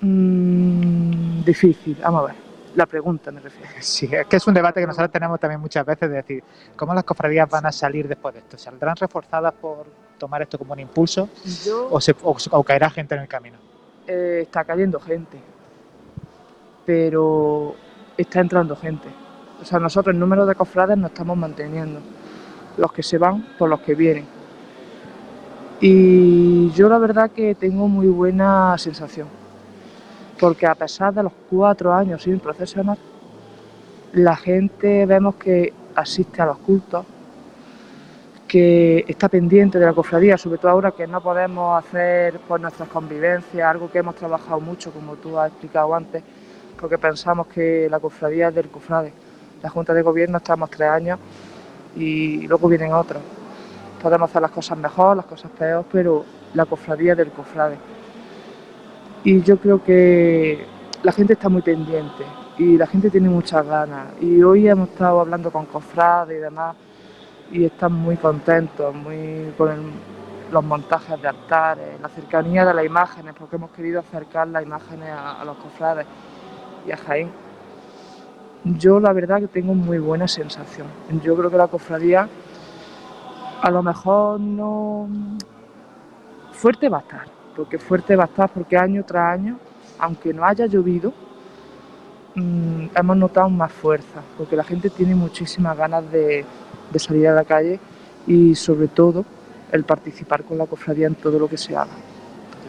Mm, difícil, vamos a ver, la pregunta me refiero. Sí, es que es un debate que nosotros tenemos también muchas veces de decir, ¿cómo las cofradías van a salir después de esto? ¿Saldrán reforzadas por tomar esto como un impulso Yo- o, se, o, o caerá gente en el camino? Eh, está cayendo gente, pero está entrando gente. O sea, nosotros el número de cofrades nos estamos manteniendo. los que se van por los que vienen. Y yo la verdad que tengo muy buena sensación, porque a pesar de los cuatro años sin procesionar, la gente vemos que asiste a los cultos, que está pendiente de la cofradía, sobre todo ahora que no podemos hacer por nuestras convivencias, algo que hemos trabajado mucho, como tú has explicado antes, porque pensamos que la cofradía es del cofrade. La Junta de Gobierno estamos tres años y luego vienen otros. Podemos hacer las cosas mejor, las cosas peor, pero la cofradía es del cofrade. Y yo creo que la gente está muy pendiente y la gente tiene muchas ganas. Y hoy hemos estado hablando con cofrades y demás y están muy contentos, muy con los montajes de altares, la cercanía de las imágenes, porque hemos querido acercar las imágenes a, los cofrades y a Jaén. Yo la verdad que tengo muy buena sensación. Yo creo que la cofradía a lo mejor no fuerte va a estar, porque fuerte va a estar porque año tras año, aunque no haya llovido, mm, hemos notado más fuerza, porque la gente tiene muchísimas ganas de, de salir a la calle y sobre todo el participar con la cofradía en todo lo que se haga.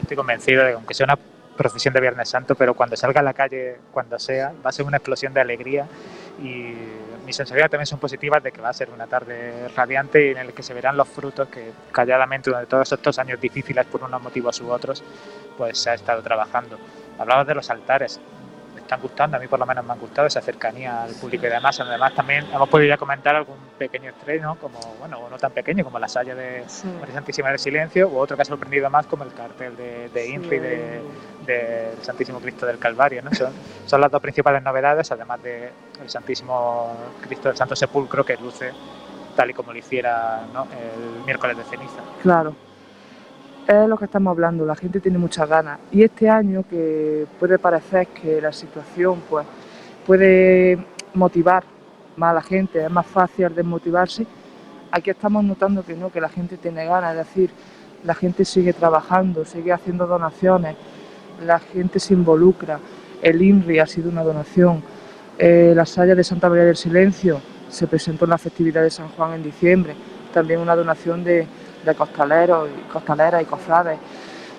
estoy convencido de que aunque sea una procesión de Viernes Santo, pero cuando salga a la calle, cuando sea, va a ser una explosión de alegría y mis sensaciones también son positivas de que va a ser una tarde radiante y en el que se verán los frutos que calladamente durante todos estos años difíciles por unos motivos u otros, pues se ha estado trabajando. Hablabas de los altares, están gustando, a mí por lo menos me han gustado esa cercanía al público y demás. Además también hemos podido ya comentar algún pequeño estreno, como, bueno, o no tan pequeño, como la Salla de María Santísima del Silencio, o otro que ha sorprendido más como el cartel de, de INRI del Santísimo Cristo del Calvario. ¿no? Son, son las dos principales novedades, además del Santísimo Cristo del Santo Sepulcro que luce tal y como lo hiciera el miércoles de ceniza. Claro, es lo que estamos hablando, la gente tiene muchas ganas. Y este año que puede parecer que la situación pues, puede motivar más a la gente, es más fácil desmotivarse, aquí estamos notando que no, que la gente tiene ganas, es decir, la gente sigue trabajando, sigue haciendo donaciones, la gente se involucra, el INRI ha sido una donación, eh, la Salla de Santa María del Silencio se presentó en la festividad de San Juan en diciembre, también una donación de de costaleros y costaleras y cofrades.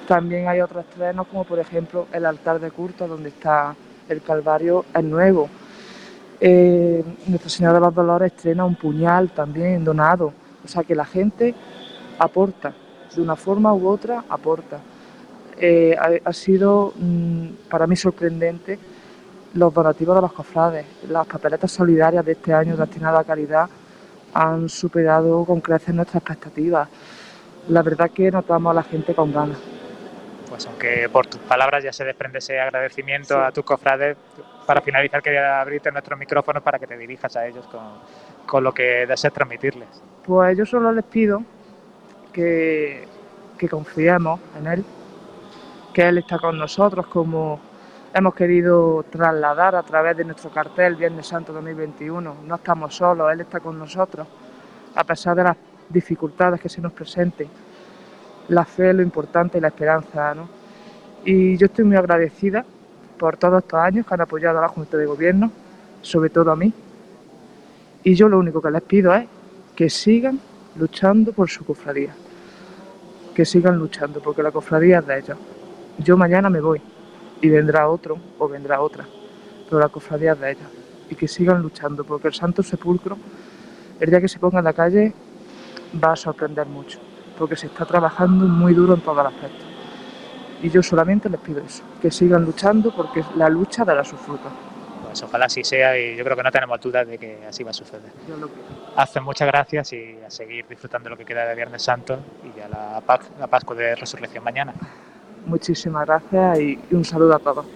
También hay otros estrenos como por ejemplo el altar de Curto donde está el Calvario es nuevo. Eh, Nuestra Señora de los Dolores estrena un puñal también donado. O sea que la gente aporta, de una forma u otra aporta. Eh, ha, sido mm, para mí sorprendente los donativos de los cofrades, las papeletas solidarias de este año destinadas a caridad han superado con creces nuestras expectativas. La verdad que notamos a la gente con ganas. Pues aunque por tus palabras ya se desprende ese agradecimiento a tus cofrades, para finalizar quería abrirte nuestros micrófonos para que te dirijas a ellos con, con lo que desees transmitirles. Pues yo solo les pido que, que confiemos en Él, que Él está con nosotros como hemos querido trasladar a través de nuestro cartel Viernes Santo 2021. No estamos solos, Él está con nosotros, a pesar de las dificultades que se nos presenten. La fe es lo importante y la esperanza. ¿no? Y yo estoy muy agradecida por todos estos años que han apoyado a la Junta de Gobierno, sobre todo a mí. Y yo lo único que les pido es que sigan luchando por su cofradía, que sigan luchando, porque la cofradía es de ellos. Yo mañana me voy, y vendrá otro o vendrá otra, pero la cofradía es de ellos y que sigan luchando porque el Santo Sepulcro, el día que se ponga en la calle, va a sorprender mucho, porque se está trabajando muy duro en todos los aspectos. Y yo solamente les pido eso, que sigan luchando porque la lucha dará sus frutos. Pues ojalá así sea y yo creo que no tenemos dudas de que así va a suceder. Yo lo Hacen muchas gracias y a seguir disfrutando lo que queda de Viernes Santo y ya la, la Pascua de Resurrección mañana. Muchísimas gracias y un saludo a todos.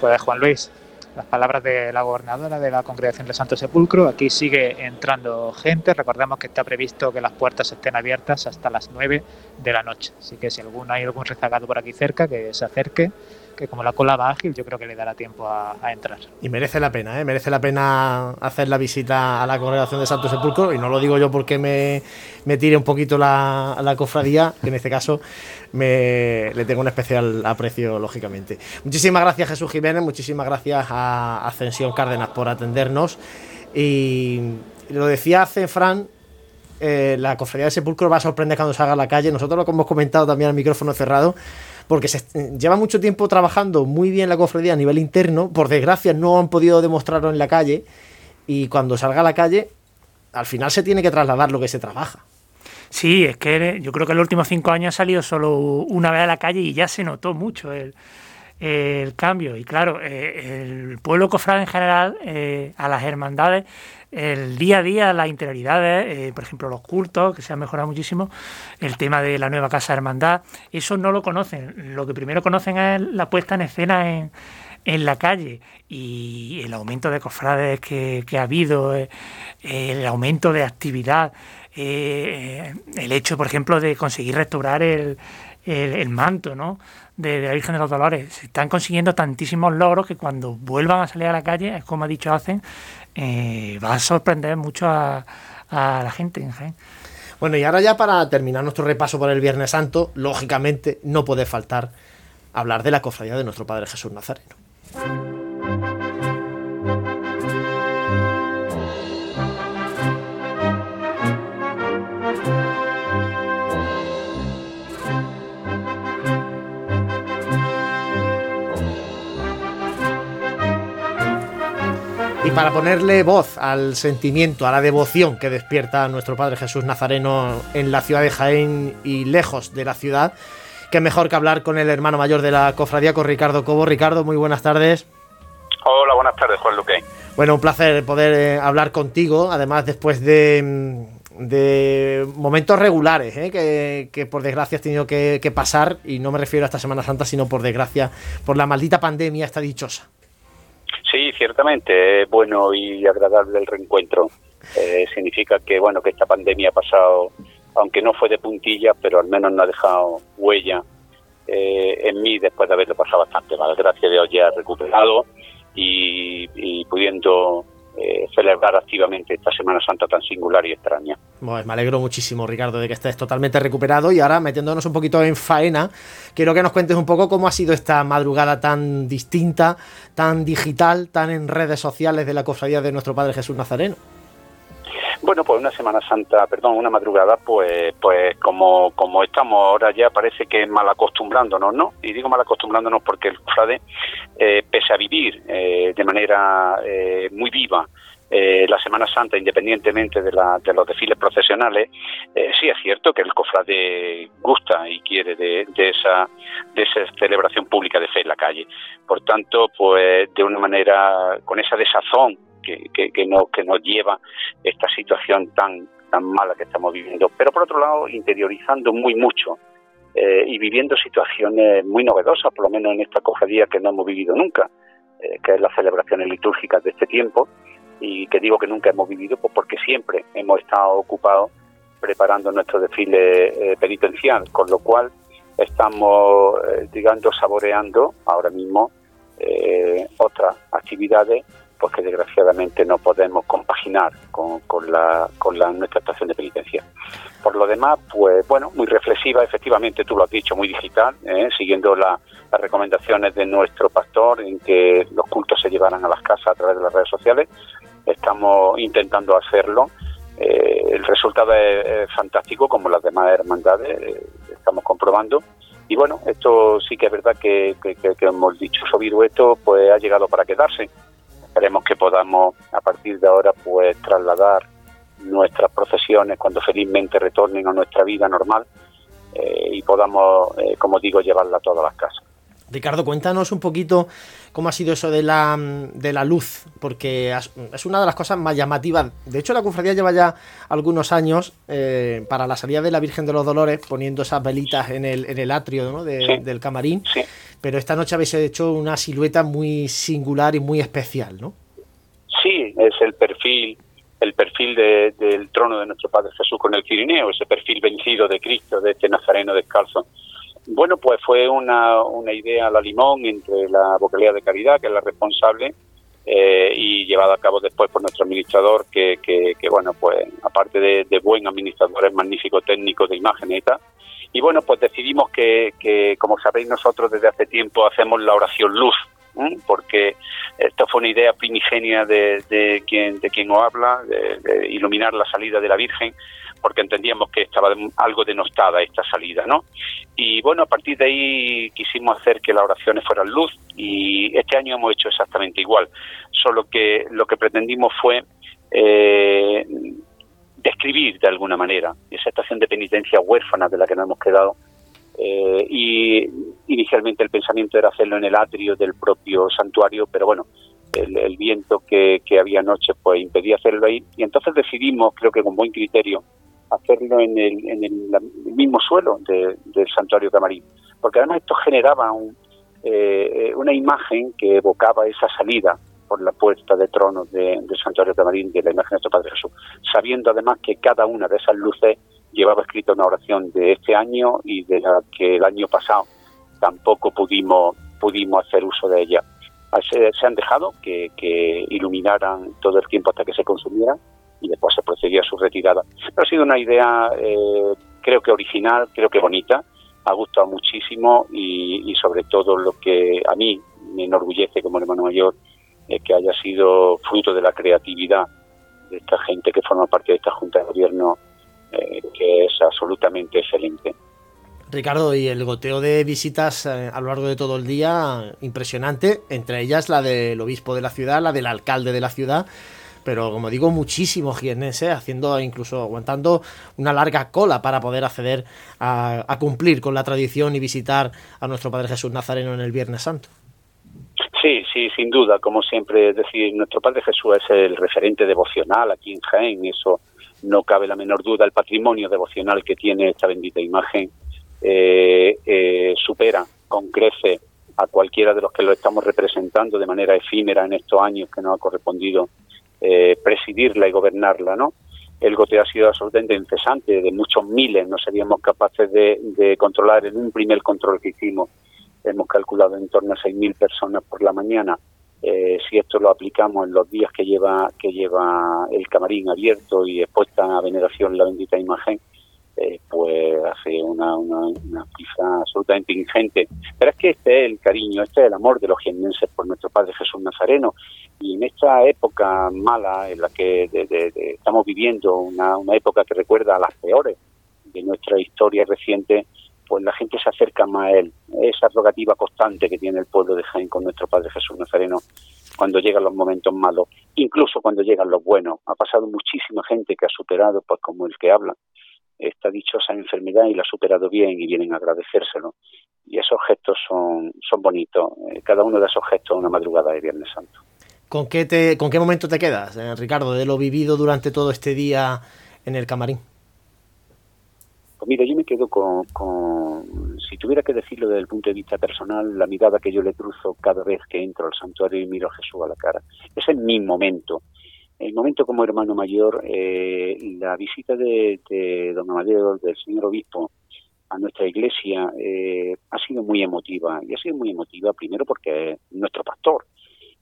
Pues Juan Luis, las palabras de la gobernadora de la Congregación del Santo Sepulcro. Aquí sigue entrando gente. Recordemos que está previsto que las puertas estén abiertas hasta las 9 de la noche. Así que si alguno hay algún rezagado por aquí cerca, que se acerque que como la cola va ágil, yo creo que le dará tiempo a, entrar. Y merece la pena, ¿eh? merece la pena hacer la visita a la congregación de Santo Sepulcro, y no lo digo yo porque me, me tire un poquito la, la, cofradía, que en este caso me, le tengo un especial aprecio, lógicamente. Muchísimas gracias Jesús Jiménez, muchísimas gracias a Ascensión Cárdenas por atendernos, y lo decía hace Fran, eh, la cofradía de sepulcro va a sorprender cuando salga a la calle. Nosotros lo hemos comentado también al micrófono cerrado, porque se lleva mucho tiempo trabajando muy bien la cofradía a nivel interno. Por desgracia, no han podido demostrarlo en la calle. Y cuando salga a la calle, al final se tiene que trasladar lo que se trabaja. Sí, es que yo creo que en los últimos cinco años ha salido solo una vez a la calle y ya se notó mucho el, el cambio. Y claro, eh, el pueblo cofrade en general, eh, a las hermandades, el día a día, las interioridades, eh, por ejemplo, los cultos, que se han mejorado muchísimo, el tema de la nueva casa de hermandad, eso no lo conocen. Lo que primero conocen es la puesta en escena en, en la calle y el aumento de cofrades que, que ha habido, el aumento de actividad, el hecho, por ejemplo, de conseguir restaurar el, el, manto, ¿no? De, la Virgen de los Dolores. Están consiguiendo tantísimos logros que cuando vuelvan a salir a la calle, es como ha dicho Hacen, eh, va a sorprender mucho a, la gente en Bueno, y ahora ya para terminar nuestro repaso por el Viernes Santo, lógicamente no puede faltar hablar de la cofradía de nuestro Padre Jesús Nazareno. Para ponerle voz al sentimiento, a la devoción que despierta nuestro Padre Jesús Nazareno en la ciudad de Jaén y lejos de la ciudad, qué mejor que hablar con el hermano mayor de la cofradía, con Ricardo Cobo. Ricardo, muy buenas tardes. Hola, buenas tardes, Juan Luque. Bueno, un placer poder eh, hablar contigo, además después de, mm, momentos regulares, eh, que, por desgracia has tenido que, que pasar, y no me refiero a esta Semana Santa, sino por desgracia, por la maldita pandemia esta dichosa. Ciertamente es bueno y agradable el reencuentro. Eh, significa que bueno que esta pandemia ha pasado, aunque no fue de puntillas, pero al menos no ha dejado huella eh, en mí después de haberlo pasado bastante mal. Gracias a Dios ya recuperado y, y pudiendo eh, celebrar activamente esta Semana Santa tan singular y extraña. Pues me alegro muchísimo, Ricardo, de que estés totalmente recuperado y ahora metiéndonos un poquito en faena, quiero que nos cuentes un poco cómo ha sido esta madrugada tan distinta, tan digital, tan en redes sociales de la cofradía de nuestro Padre Jesús Nazareno. Bueno, pues una Semana Santa, perdón, una madrugada, pues, pues como, como estamos ahora ya parece que mal acostumbrándonos, ¿no? Y digo mal acostumbrándonos porque el cofrade, eh, pese a vivir eh, de manera eh, muy viva la Semana Santa, independientemente de, la, de los desfiles procesionales, sí es cierto que el cofrade gusta y quiere de, esa, de esa celebración pública de fe en la calle. Por tanto, pues de una manera, con esa desazón que, que, nos, que nos lleva esta situación tan, tan mala que estamos viviendo. Pero por otro lado, interiorizando muy mucho eh, y viviendo situaciones muy novedosas, por lo menos en esta cofradía que no hemos vivido nunca, eh, que es las celebraciones litúrgicas de este tiempo, y que digo que nunca hemos vivido pues porque siempre hemos estado ocupados preparando nuestro desfile eh, penitencial, con lo cual estamos, digamos, saboreando ahora mismo otras actividades pues que desgraciadamente no podemos compaginar con, con, la, con la, nuestra estación de penitencia. Por lo demás, pues bueno, muy reflexiva, efectivamente tú lo has dicho, muy digital, ¿eh? siguiendo las recomendaciones de nuestro pastor en que los cultos se llevaran a las casas a través de las redes sociales. Estamos intentando hacerlo. Eh, el resultado es, fantástico, como las demás hermandades, eh, estamos comprobando. Y bueno, esto sí que es verdad que, que, hemos dicho, Sobirueto, pues ha llegado para quedarse esperemos que podamos a partir de ahora pues trasladar nuestras procesiones cuando felizmente retornen a nuestra vida normal eh, y podamos, eh, como digo, llevarla a todas las casas. Ricardo, cuéntanos un poquito cómo ha sido eso de la, de la luz, porque es una de las cosas más llamativas. De hecho, la cofradía lleva ya algunos años eh, para la salida de la Virgen de los Dolores poniendo esas velitas en el, en el atrio del camarín, pero esta noche habéis hecho una silueta muy singular y muy especial, ¿no? Sí, es el perfil el perfil del trono de nuestro Padre Jesús con el Cirineo, ese perfil vencido de Cristo, de este Nazareno descalzo bueno, pues fue una, idea a la limón entre la vocalía de Caridad, que es la responsable, eh, y llevada a cabo después por nuestro administrador, que, que, bueno, pues aparte de, buen administrador, es magnífico técnico de imágenes y tal. Y bueno, pues decidimos que, que, como sabéis nosotros desde hace tiempo hacemos la oración luz, porque esto fue una idea primigenia de, de, quien, de quien os habla, de, iluminar la salida de la Virgen, porque entendíamos que estaba algo denostada esta salida, ¿no? Y bueno, a partir de ahí quisimos hacer que las oraciones fueran luz y este año hemos hecho exactamente igual, solo que lo que pretendimos fue eh, describir de alguna manera esa estación de penitencia huérfana de la que nos hemos quedado eh, y inicialmente el pensamiento era hacerlo en el atrio del propio santuario, pero bueno, el, viento que, había anoche pues impedía hacerlo ahí y entonces decidimos, creo que con buen criterio, hacerlo en el, en el, mismo suelo del santuario camarín, porque además esto generaba eh, una imagen que evocaba esa salida por la puerta de tronos del santuario camarín de la imagen de nuestro Padre Jesús, sabiendo además que cada una de esas luces llevaba escrito una oración de este año y de la que el año pasado tampoco pudimos pudimos hacer uso de ella. Se, se han dejado que, iluminaran todo el tiempo hasta que se consumieran y después se procedía a su retirada. Pero ha sido una idea, eh, creo que original, creo que bonita, ha gustado muchísimo y, sobre todo lo que a mí me enorgullece como hermano mayor es que haya sido fruto de la creatividad de esta gente que forma parte de esta Junta de Gobierno, eh, que es absolutamente excelente. Ricardo, y el goteo de visitas eh, a lo largo de todo el día, impresionante, entre ellas la del obispo de la ciudad, la del alcalde de la ciudad, pero como digo, muchísimos jienenses haciendo, incluso aguantando una larga cola para poder acceder a, cumplir con la tradición y visitar a nuestro Padre Jesús Nazareno en el Viernes Santo. Sí, sí, sin duda, como siempre decir, nuestro Padre Jesús es el referente devocional aquí en Jaén, eso no cabe la menor duda, el patrimonio devocional que tiene esta bendita imagen eh, eh, supera con crece a cualquiera de los que lo estamos representando de manera efímera en estos años que nos ha correspondido eh, presidirla y gobernarla, ¿no? El goteo ha sido absolutamente incesante, de muchos miles no seríamos capaces de, controlar en un primer control que hicimos. Hemos calculado en torno a 6.000 personas por la mañana. Eh, si esto lo aplicamos en los días que lleva que lleva el camarín abierto y expuesta a veneración la bendita imagen, eh, pues hace una, una, absolutamente ingente. Pero es que este es el cariño, este es el amor de los jiennenses por nuestro Padre Jesús Nazareno. Y en esta época mala en la que estamos viviendo, una, una época que recuerda a las peores de nuestra historia reciente, pues la gente se acerca más a él. Esa rogativa constante que tiene el pueblo de Jaén con nuestro Padre Jesús Nazareno cuando llegan los momentos malos, incluso cuando llegan los buenos. Ha pasado muchísima gente que ha superado, pues como el que habla, esta dichosa enfermedad y la ha superado bien y vienen a agradecérselo. Y esos gestos son, son bonitos. Eh, cada uno de esos gestos es una madrugada de Viernes Santo. ¿Con qué, te, ¿Con qué momento te quedas, eh, Ricardo, de lo vivido durante todo este día en el camarín? Pues mira, yo me quedo con, con, si tuviera que decirlo desde el punto de vista personal, la mirada que yo le cruzo cada vez que entro al santuario y miro a Jesús a la cara. Ese es mi momento el momento como hermano mayor, eh, la visita de, don Amadeo, del señor obispo, a nuestra iglesia eh, ha sido muy emotiva. Y ha sido muy emotiva primero porque es nuestro pastor.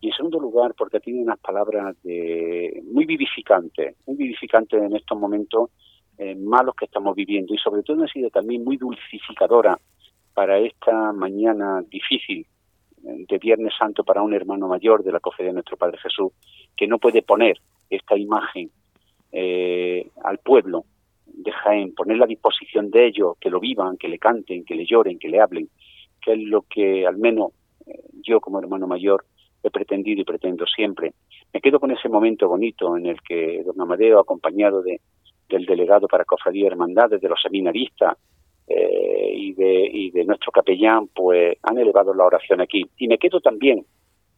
Y en segundo lugar porque tiene unas palabras de, muy vivificantes, muy vivificantes en estos momentos eh, malos que estamos viviendo. Y sobre todo ha sido también muy dulcificadora para esta mañana difícil de Viernes Santo para un hermano mayor de la cofradía de nuestro Padre Jesús, que no puede poner esta imagen eh, al pueblo de Jaén, ponerla a disposición de ellos, que lo vivan, que le canten, que le lloren, que le hablen, que es lo que al menos eh, yo como hermano mayor he pretendido y pretendo siempre. Me quedo con ese momento bonito en el que don Amadeo, acompañado de, del delegado para Cofradía Hermandades, de los seminaristas, eh, y, de, y de nuestro capellán, pues han elevado la oración aquí. Y me quedo también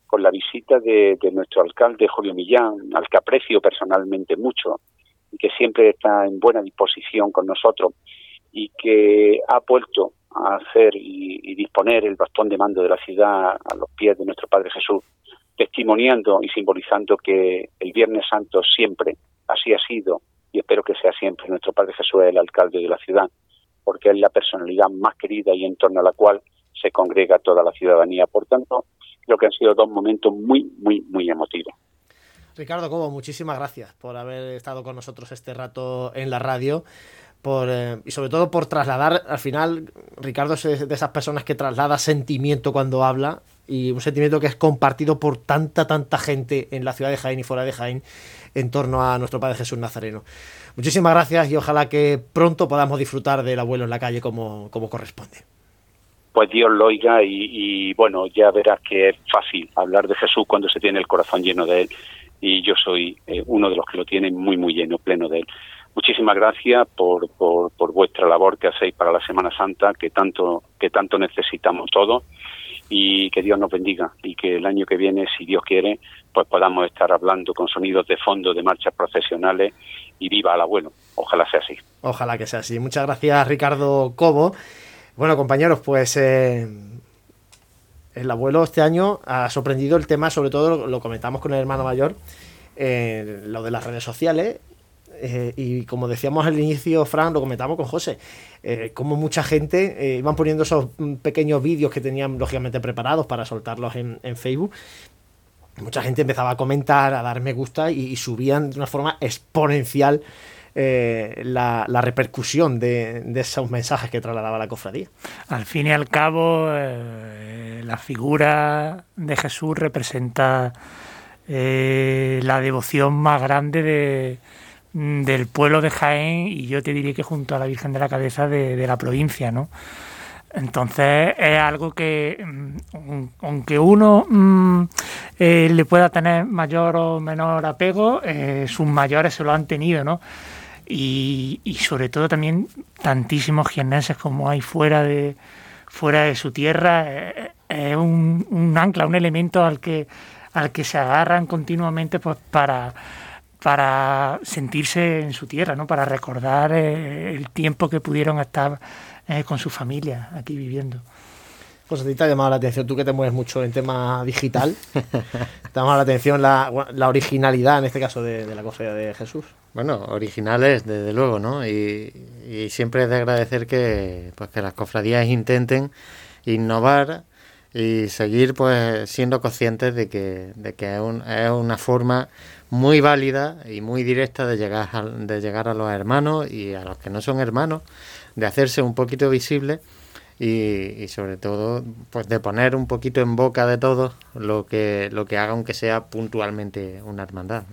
con la visita de, nuestro alcalde Julio Millán, al que aprecio personalmente mucho y que siempre está en buena disposición con nosotros y que ha vuelto a hacer y, disponer el bastón de mando de la ciudad a los pies de nuestro Padre Jesús, testimoniando y simbolizando que el Viernes Santo siempre así ha sido y espero que sea siempre nuestro Padre Jesús el alcalde de la ciudad porque es la personalidad más querida y en torno a la cual se congrega toda la ciudadanía. Por tanto, creo que han sido dos momentos muy, muy, muy emotivos. Ricardo Cobo, muchísimas gracias por haber estado con nosotros este rato en la radio. Eh, y sobre todo por trasladar, al final, Ricardo es de esas personas que traslada sentimiento cuando habla y un sentimiento que es compartido por tanta, tanta gente en la ciudad de Jaén y fuera de Jaén en torno a nuestro Padre Jesús Nazareno. Muchísimas gracias y ojalá que pronto podamos disfrutar del abuelo en la calle como, como corresponde. Pues Dios lo oiga y, bueno, ya verás que es fácil hablar de Jesús cuando se tiene el corazón lleno de él y yo soy eh, uno de los que lo tiene muy, muy lleno, pleno de él. Muchísimas gracias por, por, por, vuestra labor que hacéis para la Semana Santa, que tanto, que tanto necesitamos todos, y que Dios nos bendiga, y que el año que viene, si Dios quiere, pues podamos estar hablando con sonidos de fondo de marchas profesionales y viva al abuelo. Ojalá sea así. Ojalá que sea así. Muchas gracias, Ricardo Cobo. Bueno, compañeros, pues eh, el abuelo este año ha sorprendido el tema, sobre todo lo, lo comentamos con el hermano mayor, eh, lo de las redes sociales. Eh, y como decíamos al inicio, Fran, lo comentamos con José, eh, como mucha gente eh, iban poniendo esos pequeños vídeos que tenían lógicamente preparados para soltarlos en, en Facebook. Mucha gente empezaba a comentar, a dar me gusta y, subían de una forma exponencial eh, la, la, repercusión de, de, esos mensajes que trasladaba la cofradía. Al fin y al cabo, la figura de Jesús representa la devoción más grande de, del pueblo de Jaén y yo te diría que junto a la Virgen de la Cabeza de, la provincia, ¿no? Entonces es algo que, mm, aunque uno mmm, eh, le pueda tener mayor o menor apego, eh, sus mayores se lo han tenido, ¿no? y, sobre todo también tantísimos jiennenses como hay fuera de, fuera de su tierra, es eh, un, un, ancla, un elemento al que, al que se agarran continuamente pues, para, para sentirse en su tierra, ¿no? para recordar eh, el tiempo que pudieron estar eh, con su familia aquí viviendo. Pues a ti te ha llamado la atención, tú que te mueves mucho en tema digital, (laughs) te ha llamado la atención la, la originalidad, en este caso, de, de la cofradía de Jesús. Bueno, originales, desde luego, ¿no? Y, y, siempre es de agradecer que, pues, que las cofradías intenten innovar y seguir pues siendo conscientes de que, de que es, un, es una forma muy válida y muy directa de llegar, a, de llegar a los hermanos y a los que no son hermanos, de hacerse un poquito visible y, sobre todo pues de poner un poquito en boca de todos lo que, lo que haga aunque sea puntualmente una hermandad.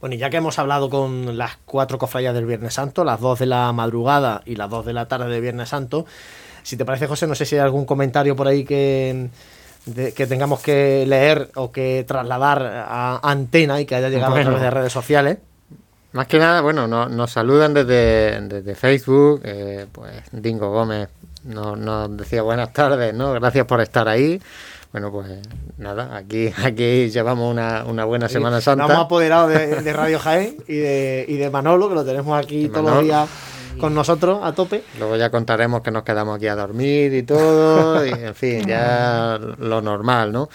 Bueno, y ya que hemos hablado con las cuatro cofradías del Viernes Santo, las dos de la madrugada y las dos de la tarde del Viernes Santo, si te parece, José, no sé si hay algún comentario por ahí que, de, que tengamos que leer o que trasladar a antena y que haya llegado bueno, a través de redes sociales. Más que nada, bueno, nos, nos saludan desde, desde Facebook, eh, pues Dingo Gómez nos, nos decía buenas tardes, ¿no? Gracias por estar ahí. Bueno, pues nada, aquí, aquí llevamos una, una buena Semana Santa. Nos hemos apoderado de, de, Radio Jaén y de, y de Manolo, que lo tenemos aquí todos los días con nosotros a tope. Luego ya contaremos que nos quedamos aquí a dormir y todo, y en fin, ya lo normal, ¿no?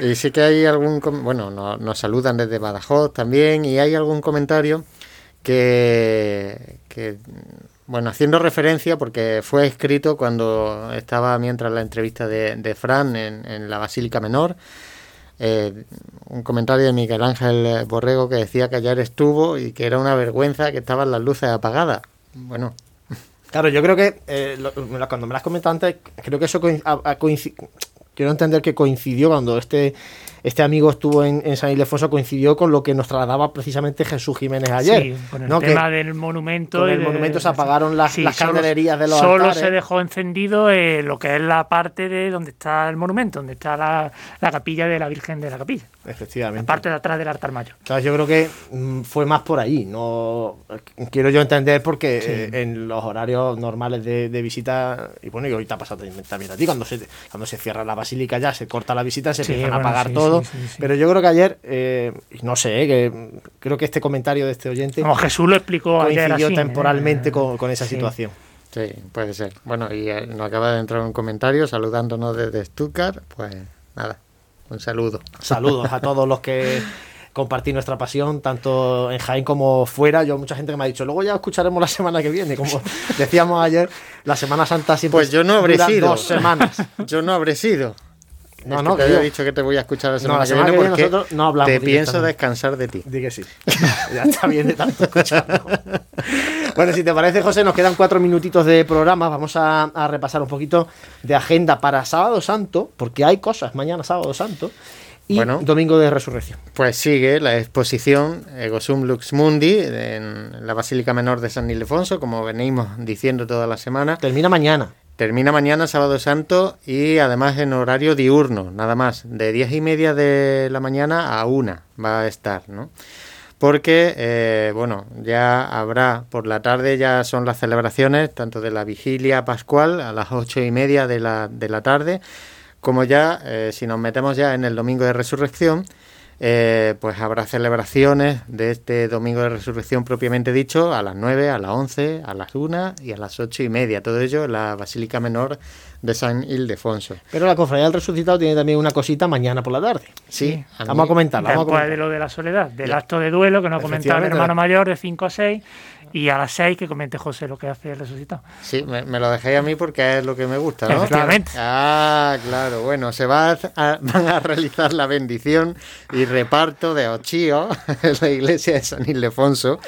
Y sí que hay algún, bueno, nos, saludan desde Badajoz también, y hay algún comentario que, bueno, haciendo referencia, porque fue escrito cuando estaba mientras la entrevista de, de Fran en, en, la Basílica Menor, eh, un comentario de Miguel Ángel Borrego que decía que ayer estuvo y que era una vergüenza que estaban las luces apagadas. Bueno. Claro, yo creo que eh, lo, cuando me las comentado antes, creo que eso. Quiero entender que coincidió cuando este este amigo estuvo en, en, San Ildefonso, coincidió con lo que nos trasladaba precisamente Jesús Jiménez ayer. Sí, con el ¿no? tema que del monumento. Con el de, monumento se apagaron las, sí, las candelerías de los Solo altares. se dejó encendido eh, lo que es la parte de donde está el monumento, donde está la, la, capilla de la Virgen de la Capilla. Efectivamente. La parte de atrás del altar mayor. Entonces yo creo que mm, fue más por ahí. No Quiero yo entender porque sí. eh, en los horarios normales de, de, visita, y bueno, y ahorita ha pasado también a ti, cuando se, cuando se cierra la basílica ya, se corta la visita, se empiezan bueno, a apagar todo. Pero yo creo que ayer, eh, no sé, que creo que este comentario de este oyente. Como Jesús lo explicó coincidió ayer así, temporalmente eh, con, con, esa situación. Sí, puede ser. Bueno, y eh, nos acaba de entrar un comentario saludándonos desde Stuttgart. Pues nada, un saludo. Saludos a todos los que compartir nuestra pasión, tanto en Jaén como fuera. Yo, mucha gente que me ha dicho, luego ya escucharemos la semana que viene. Como (laughs) decíamos ayer, la Semana Santa siempre Pues yo no habré sido. dos semanas. yo no habré sido. No, no, que te había dicho que te voy a escuchar la semana, no, la semana que viene, porque no hablamos te pienso descansar de ti. Di que sí. (laughs) ya está bien de tanto escucharlo. (laughs) Bueno, si te parece, José, nos quedan cuatro minutitos de programa. Vamos a, a repasar un poquito de agenda para Sábado Santo, porque hay cosas mañana, Sábado Santo, y Bueno. Domingo de Resurrección. Pues sigue la exposición Ego Sum Lux Mundi en la Basílica Menor de San Ildefonso, como venimos diciendo toda la semana. Termina mañana. Termina mañana, sábado santo, y además en horario diurno, nada más, de diez y media de la mañana a una va a estar, ¿no? Porque, eh, bueno, ya habrá, por la tarde ya son las celebraciones, tanto de la vigilia pascual a las ocho y media de la, de la tarde, como ya, eh, si nos metemos ya en el domingo de resurrección, eh, pues habrá celebraciones de este domingo de resurrección propiamente dicho a las 9, a las 11, a las 1 y a las ocho y media. Todo ello en la Basílica Menor de San Ildefonso. Pero la Cofradía del Resucitado tiene también una cosita mañana por la tarde. Sí, a Vamos a comentarla. Vamos a Después de lo de la soledad, del acto de duelo que nos comentaba mi Efectivamente. hermano mayor de 5 a 6 y a las 6 que comente José lo que hace el resucitado. Sí, me, me lo dejéis a mí porque es lo que me gusta, ¿no? Efectivamente. Ah, claro. Bueno, se va a, van a realizar la bendición y reparto de ochíos (laughs) en la iglesia de San Ildefonso.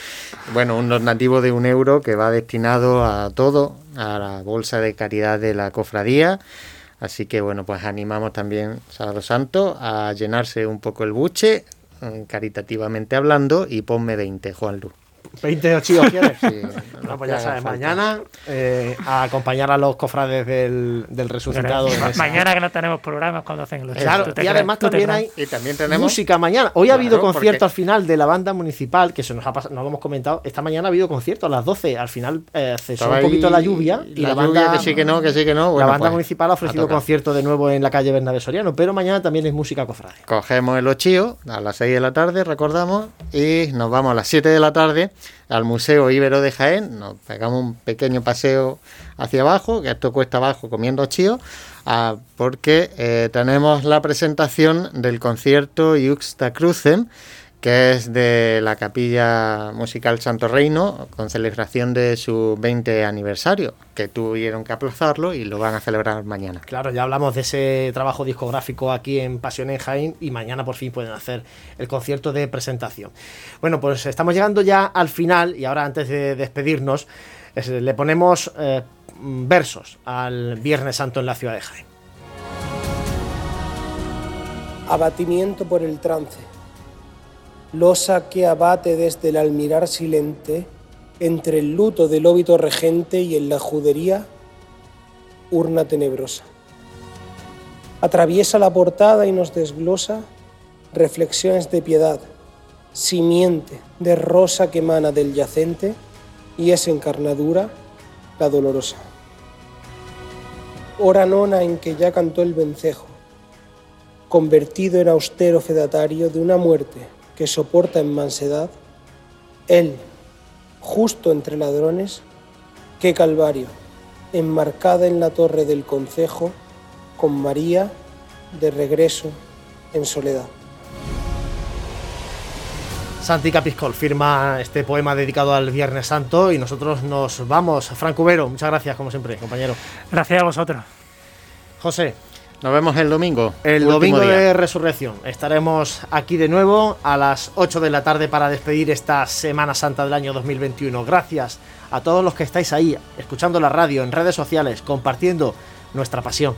Bueno, un donativo de un euro que va destinado a todo, a la bolsa de caridad de la cofradía. Así que bueno, pues animamos también Sábado Santo a llenarse un poco el buche, mm, caritativamente hablando, y ponme 20, Juan Lu. 20 ochillos quieres. Sí, Bueno, pues ya sabes, falta. mañana eh, a acompañar a los cofrades del, del resucitado. mañana que no tenemos programas cuando hacen los Claro, y crees- además también hay Y también tenemos música mañana. Hoy ha habido Claro, concierto porque- al final de la banda municipal, que se nos ha pasado, no lo hemos comentado. Esta mañana ha habido concierto a las 12. Al final eh, cesó Estaba un poquito la lluvia y la, la banda, lluvia, que sí que no, que sí que no. la banda pues, municipal ha ofrecido concierto de nuevo en la calle Bernabé Soriano, pero mañana también es música cofrade. Cogemos el ochío a las 6 de la tarde, recordamos, y nos vamos a las 7 de la tarde al Museo Ibero de Jaén. Nos pegamos un pequeño paseo hacia abajo, que esto cuesta abajo comiendo ochío, ah, porque eh, tenemos la presentación del concierto Juxta Crucem, que es de la Capilla Musical Santo Reino, con celebración de su 20 aniversario, que tuvieron que aplazarlo y lo van a celebrar mañana. Claro, ya hablamos de ese trabajo discográfico aquí en Pasión en Jaén y mañana por fin pueden hacer el concierto de presentación. Bueno, pues estamos llegando ya al final y ahora antes de despedirnos es- le ponemos eh, versos al Viernes Santo en la ciudad de Jaén. abatimiento por el trance, losa que abate desde el almirar silente, entre el luto del óbito regente y en la judería, urna tenebrosa. Atraviesa la portada y nos desglosa reflexiones de piedad, simiente de rosa que emana del yacente y es encarnadura la dolorosa. Hora nona en que ya cantó el vencejo, convertido en austero fedatario de una muerte que soporta en mansedad, él, justo entre ladrones, qué calvario, enmarcada en la torre del concejo, con María de regreso en soledad. Santi Capiscol firma este poema dedicado al Viernes Santo y nosotros nos vamos. Franco Ubero, muchas gracias como siempre, compañero. Gracias a vosotros. José. Nos vemos el domingo. El domingo día. de resurrección. Estaremos aquí de nuevo a las 8 de la tarde para despedir esta Semana Santa del año 2021. Gracias a todos los que estáis ahí, escuchando la radio, en redes sociales, compartiendo nuestra pasión.